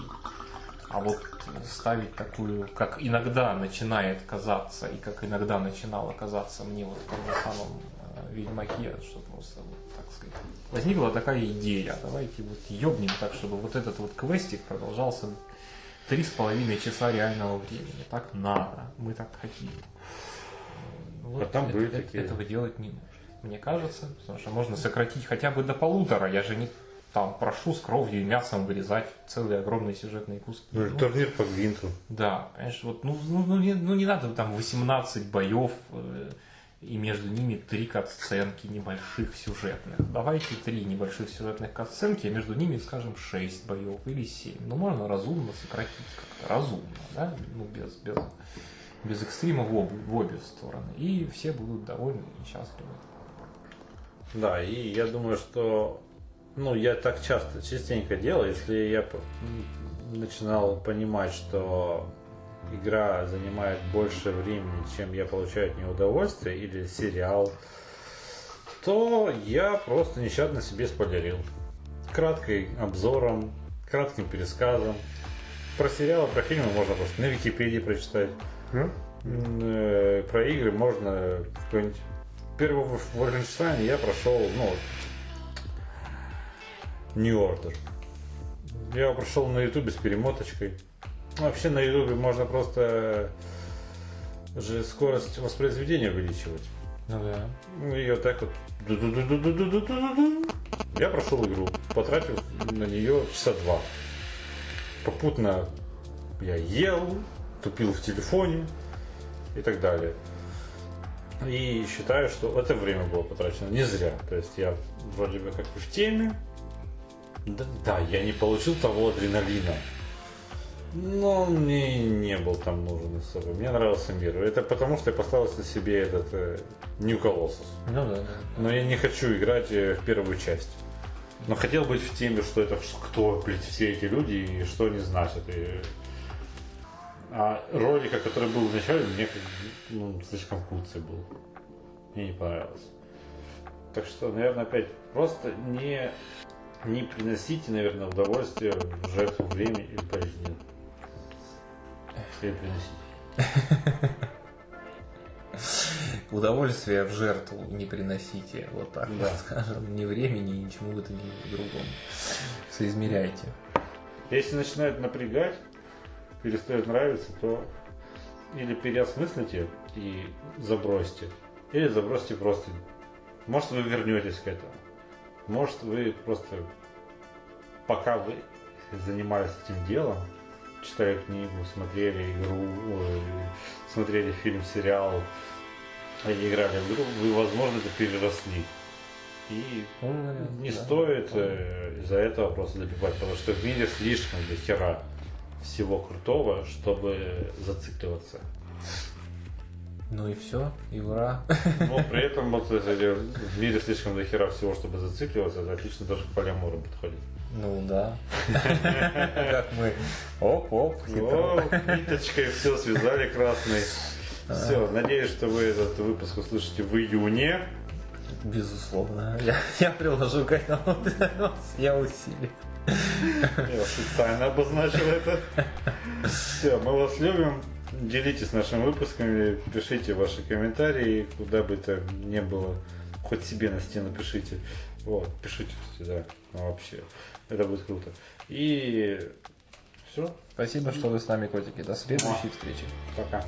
А вот ставить такую, как иногда начинает казаться, и как иногда начинало казаться мне вот в самом э, Ведьмаке, что просто, вот, так сказать, возникла такая идея, давайте вот ёбнем так, чтобы вот этот вот квестик продолжался три с половиной часа реального времени. Так надо, мы так хотим. Вот А там это- были это- такие. Этого делать не нужно. Мне кажется, потому что можно сократить хотя бы до полутора. Я же не там прошу с кровью и мясом вырезать целые огромные сюжетные куски. Ну, Ну, турнир по гвинту. да, понимаешь, вот, ну, ну, ну, не, ну, не надо там 18 боев э, и между ними три катсценки небольших сюжетных. Давайте три небольших сюжетных катсценки, а между ними, скажем, 6 боев или 7. Ну, можно разумно сократить как-то, разумно, да, ну, без, без, без экстрима в, об- в обе стороны. И все будут довольны и счастливы. Да, и я думаю, что ну, я так часто, частенько делаю, если я начинал понимать, что игра занимает больше времени, чем я получаю от нее удовольствие, или сериал, то я просто нещадно себе спойлерил. Кратким обзором, кратким пересказом. Про сериалы, про фильмы можно просто на Википедии прочитать. Э, Про игры можно какой-нибудь Первый в Wolfenstein я прошел, ну, New Order. Я его прошел на ютубе с перемоточкой. Ну, Вообще на ютубе можно просто же скорость воспроизведения увеличивать. Ну да. Ну, и вот так вот. Я прошел игру, потратив на нее часа два. Попутно я ел, тупил в телефоне и так далее. И считаю, что это время было потрачено не зря. То есть я вроде бы как и в теме. Да, да, я не получил того адреналина. Но мне не был там нужен особо. Мне нравился мир. Это потому, что я поставил на себе этот э, New Colossus. Ну да, да. Но я не хочу играть э, в первую часть. Но хотел быть в теме, что это кто, блядь, все эти люди и что они значат. И... А ролика, который был вначале, мне ну, слишком куцый был. Мне не понравилось. Так что, наверное, опять просто не, не приносите, наверное, удовольствие в жертву времени или жизни. Или приносите. [LAUGHS] Удовольствие в жертву не приносите, вот так Да. скажем, ни времени, ни ничему бы то ни другому. Соизмеряйте. Если начинает напрягать, перестает нравиться, то или переосмыслите и забросьте, или забросьте просто. Может вы вернетесь к этому. Может вы просто пока вы занимались этим делом, читали книгу, смотрели игру, смотрели фильм, сериал, или играли в игру, вы, возможно, это переросли. И не стоит э, из-за этого просто добивать, потому что в мире слишком до хера всего крутого, чтобы зацикливаться. Ну и все, и ура. Но при этом вот, если в мире слишком до хера всего, чтобы зацикливаться, это отлично даже к полиамору подходит. Ну да. Как мы оп-оп, ниточкой все связали красной. Все, надеюсь, что вы этот выпуск услышите в июне. Безусловно. Я, я приложу к этому все [LAUGHS] усилия. Я специально обозначил это. Все, мы вас любим. Делитесь нашими выпусками, пишите ваши комментарии, куда бы это ни было. Хоть себе на стену пишите. Вот, пишите, кстати, да. Ну, вообще, это будет круто. И Все, Спасибо, что вы с нами, котики. До следующей встречи. Пока.